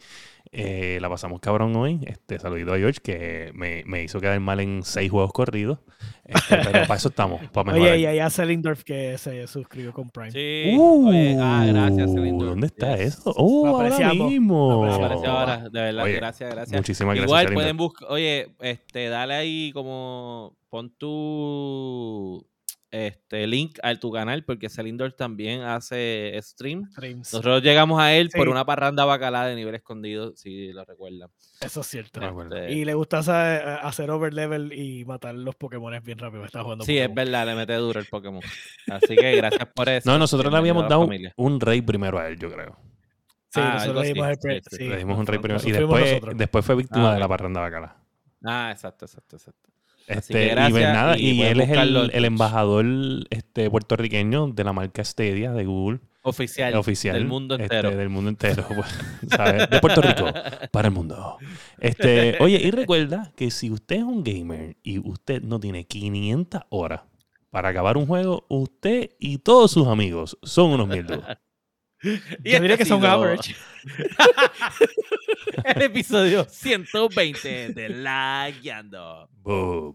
Eh, la pasamos cabrón hoy. Este, saludito a George que me, me hizo quedar mal en seis juegos corridos. Este, [laughs] pero para eso estamos, para mejorar. Oye, y ahí a Selindorf que se suscribió con Prime. Sí. Uh, Oye, ah, gracias, Celindor. ¿Dónde está Yes. eso? Oh, Lo ahora apreciamos. mismo. Ahora, de verdad, Oye, gracias, gracias. Muchísimas gracias. Igual pueden buscar, oye, este, dale ahí como, pon tu este link a tu canal, porque Celindor también hace stream. Streams. Nosotros llegamos a él por una parranda bacalá de nivel escondido, si lo recuerdan. Eso es cierto. Este, Y le gusta hacer, hacer overlevel y matar los Pokémon bien rápido. Está jugando sí, es verdad, le mete duro el Pokémon. Así que gracias por [laughs] eso. No, nosotros le habíamos dado familia. un rey primero a él, yo creo. Sí, Ah, nosotros le dimos así, el pre- sí, sí, le dimos un rey primero. Y después, fue víctima Ah, de la parranda bacala. Ah, exacto, exacto, exacto. Este, y, pues nada, y él es el, embajador este, puertorriqueño de la marca Stadia de Google. Oficial, oficial. del mundo este, entero. del mundo entero. [laughs] pues, ¿sabes? De Puerto Rico para el mundo. Este, oye, y recuerda que si usted es un gamer y usted no tiene 500 horas para acabar un juego, usted y todos sus amigos son unos mierdos. Y Yo este diría ha que son average. [laughs] El episodio 120 de La Guiando. Boom.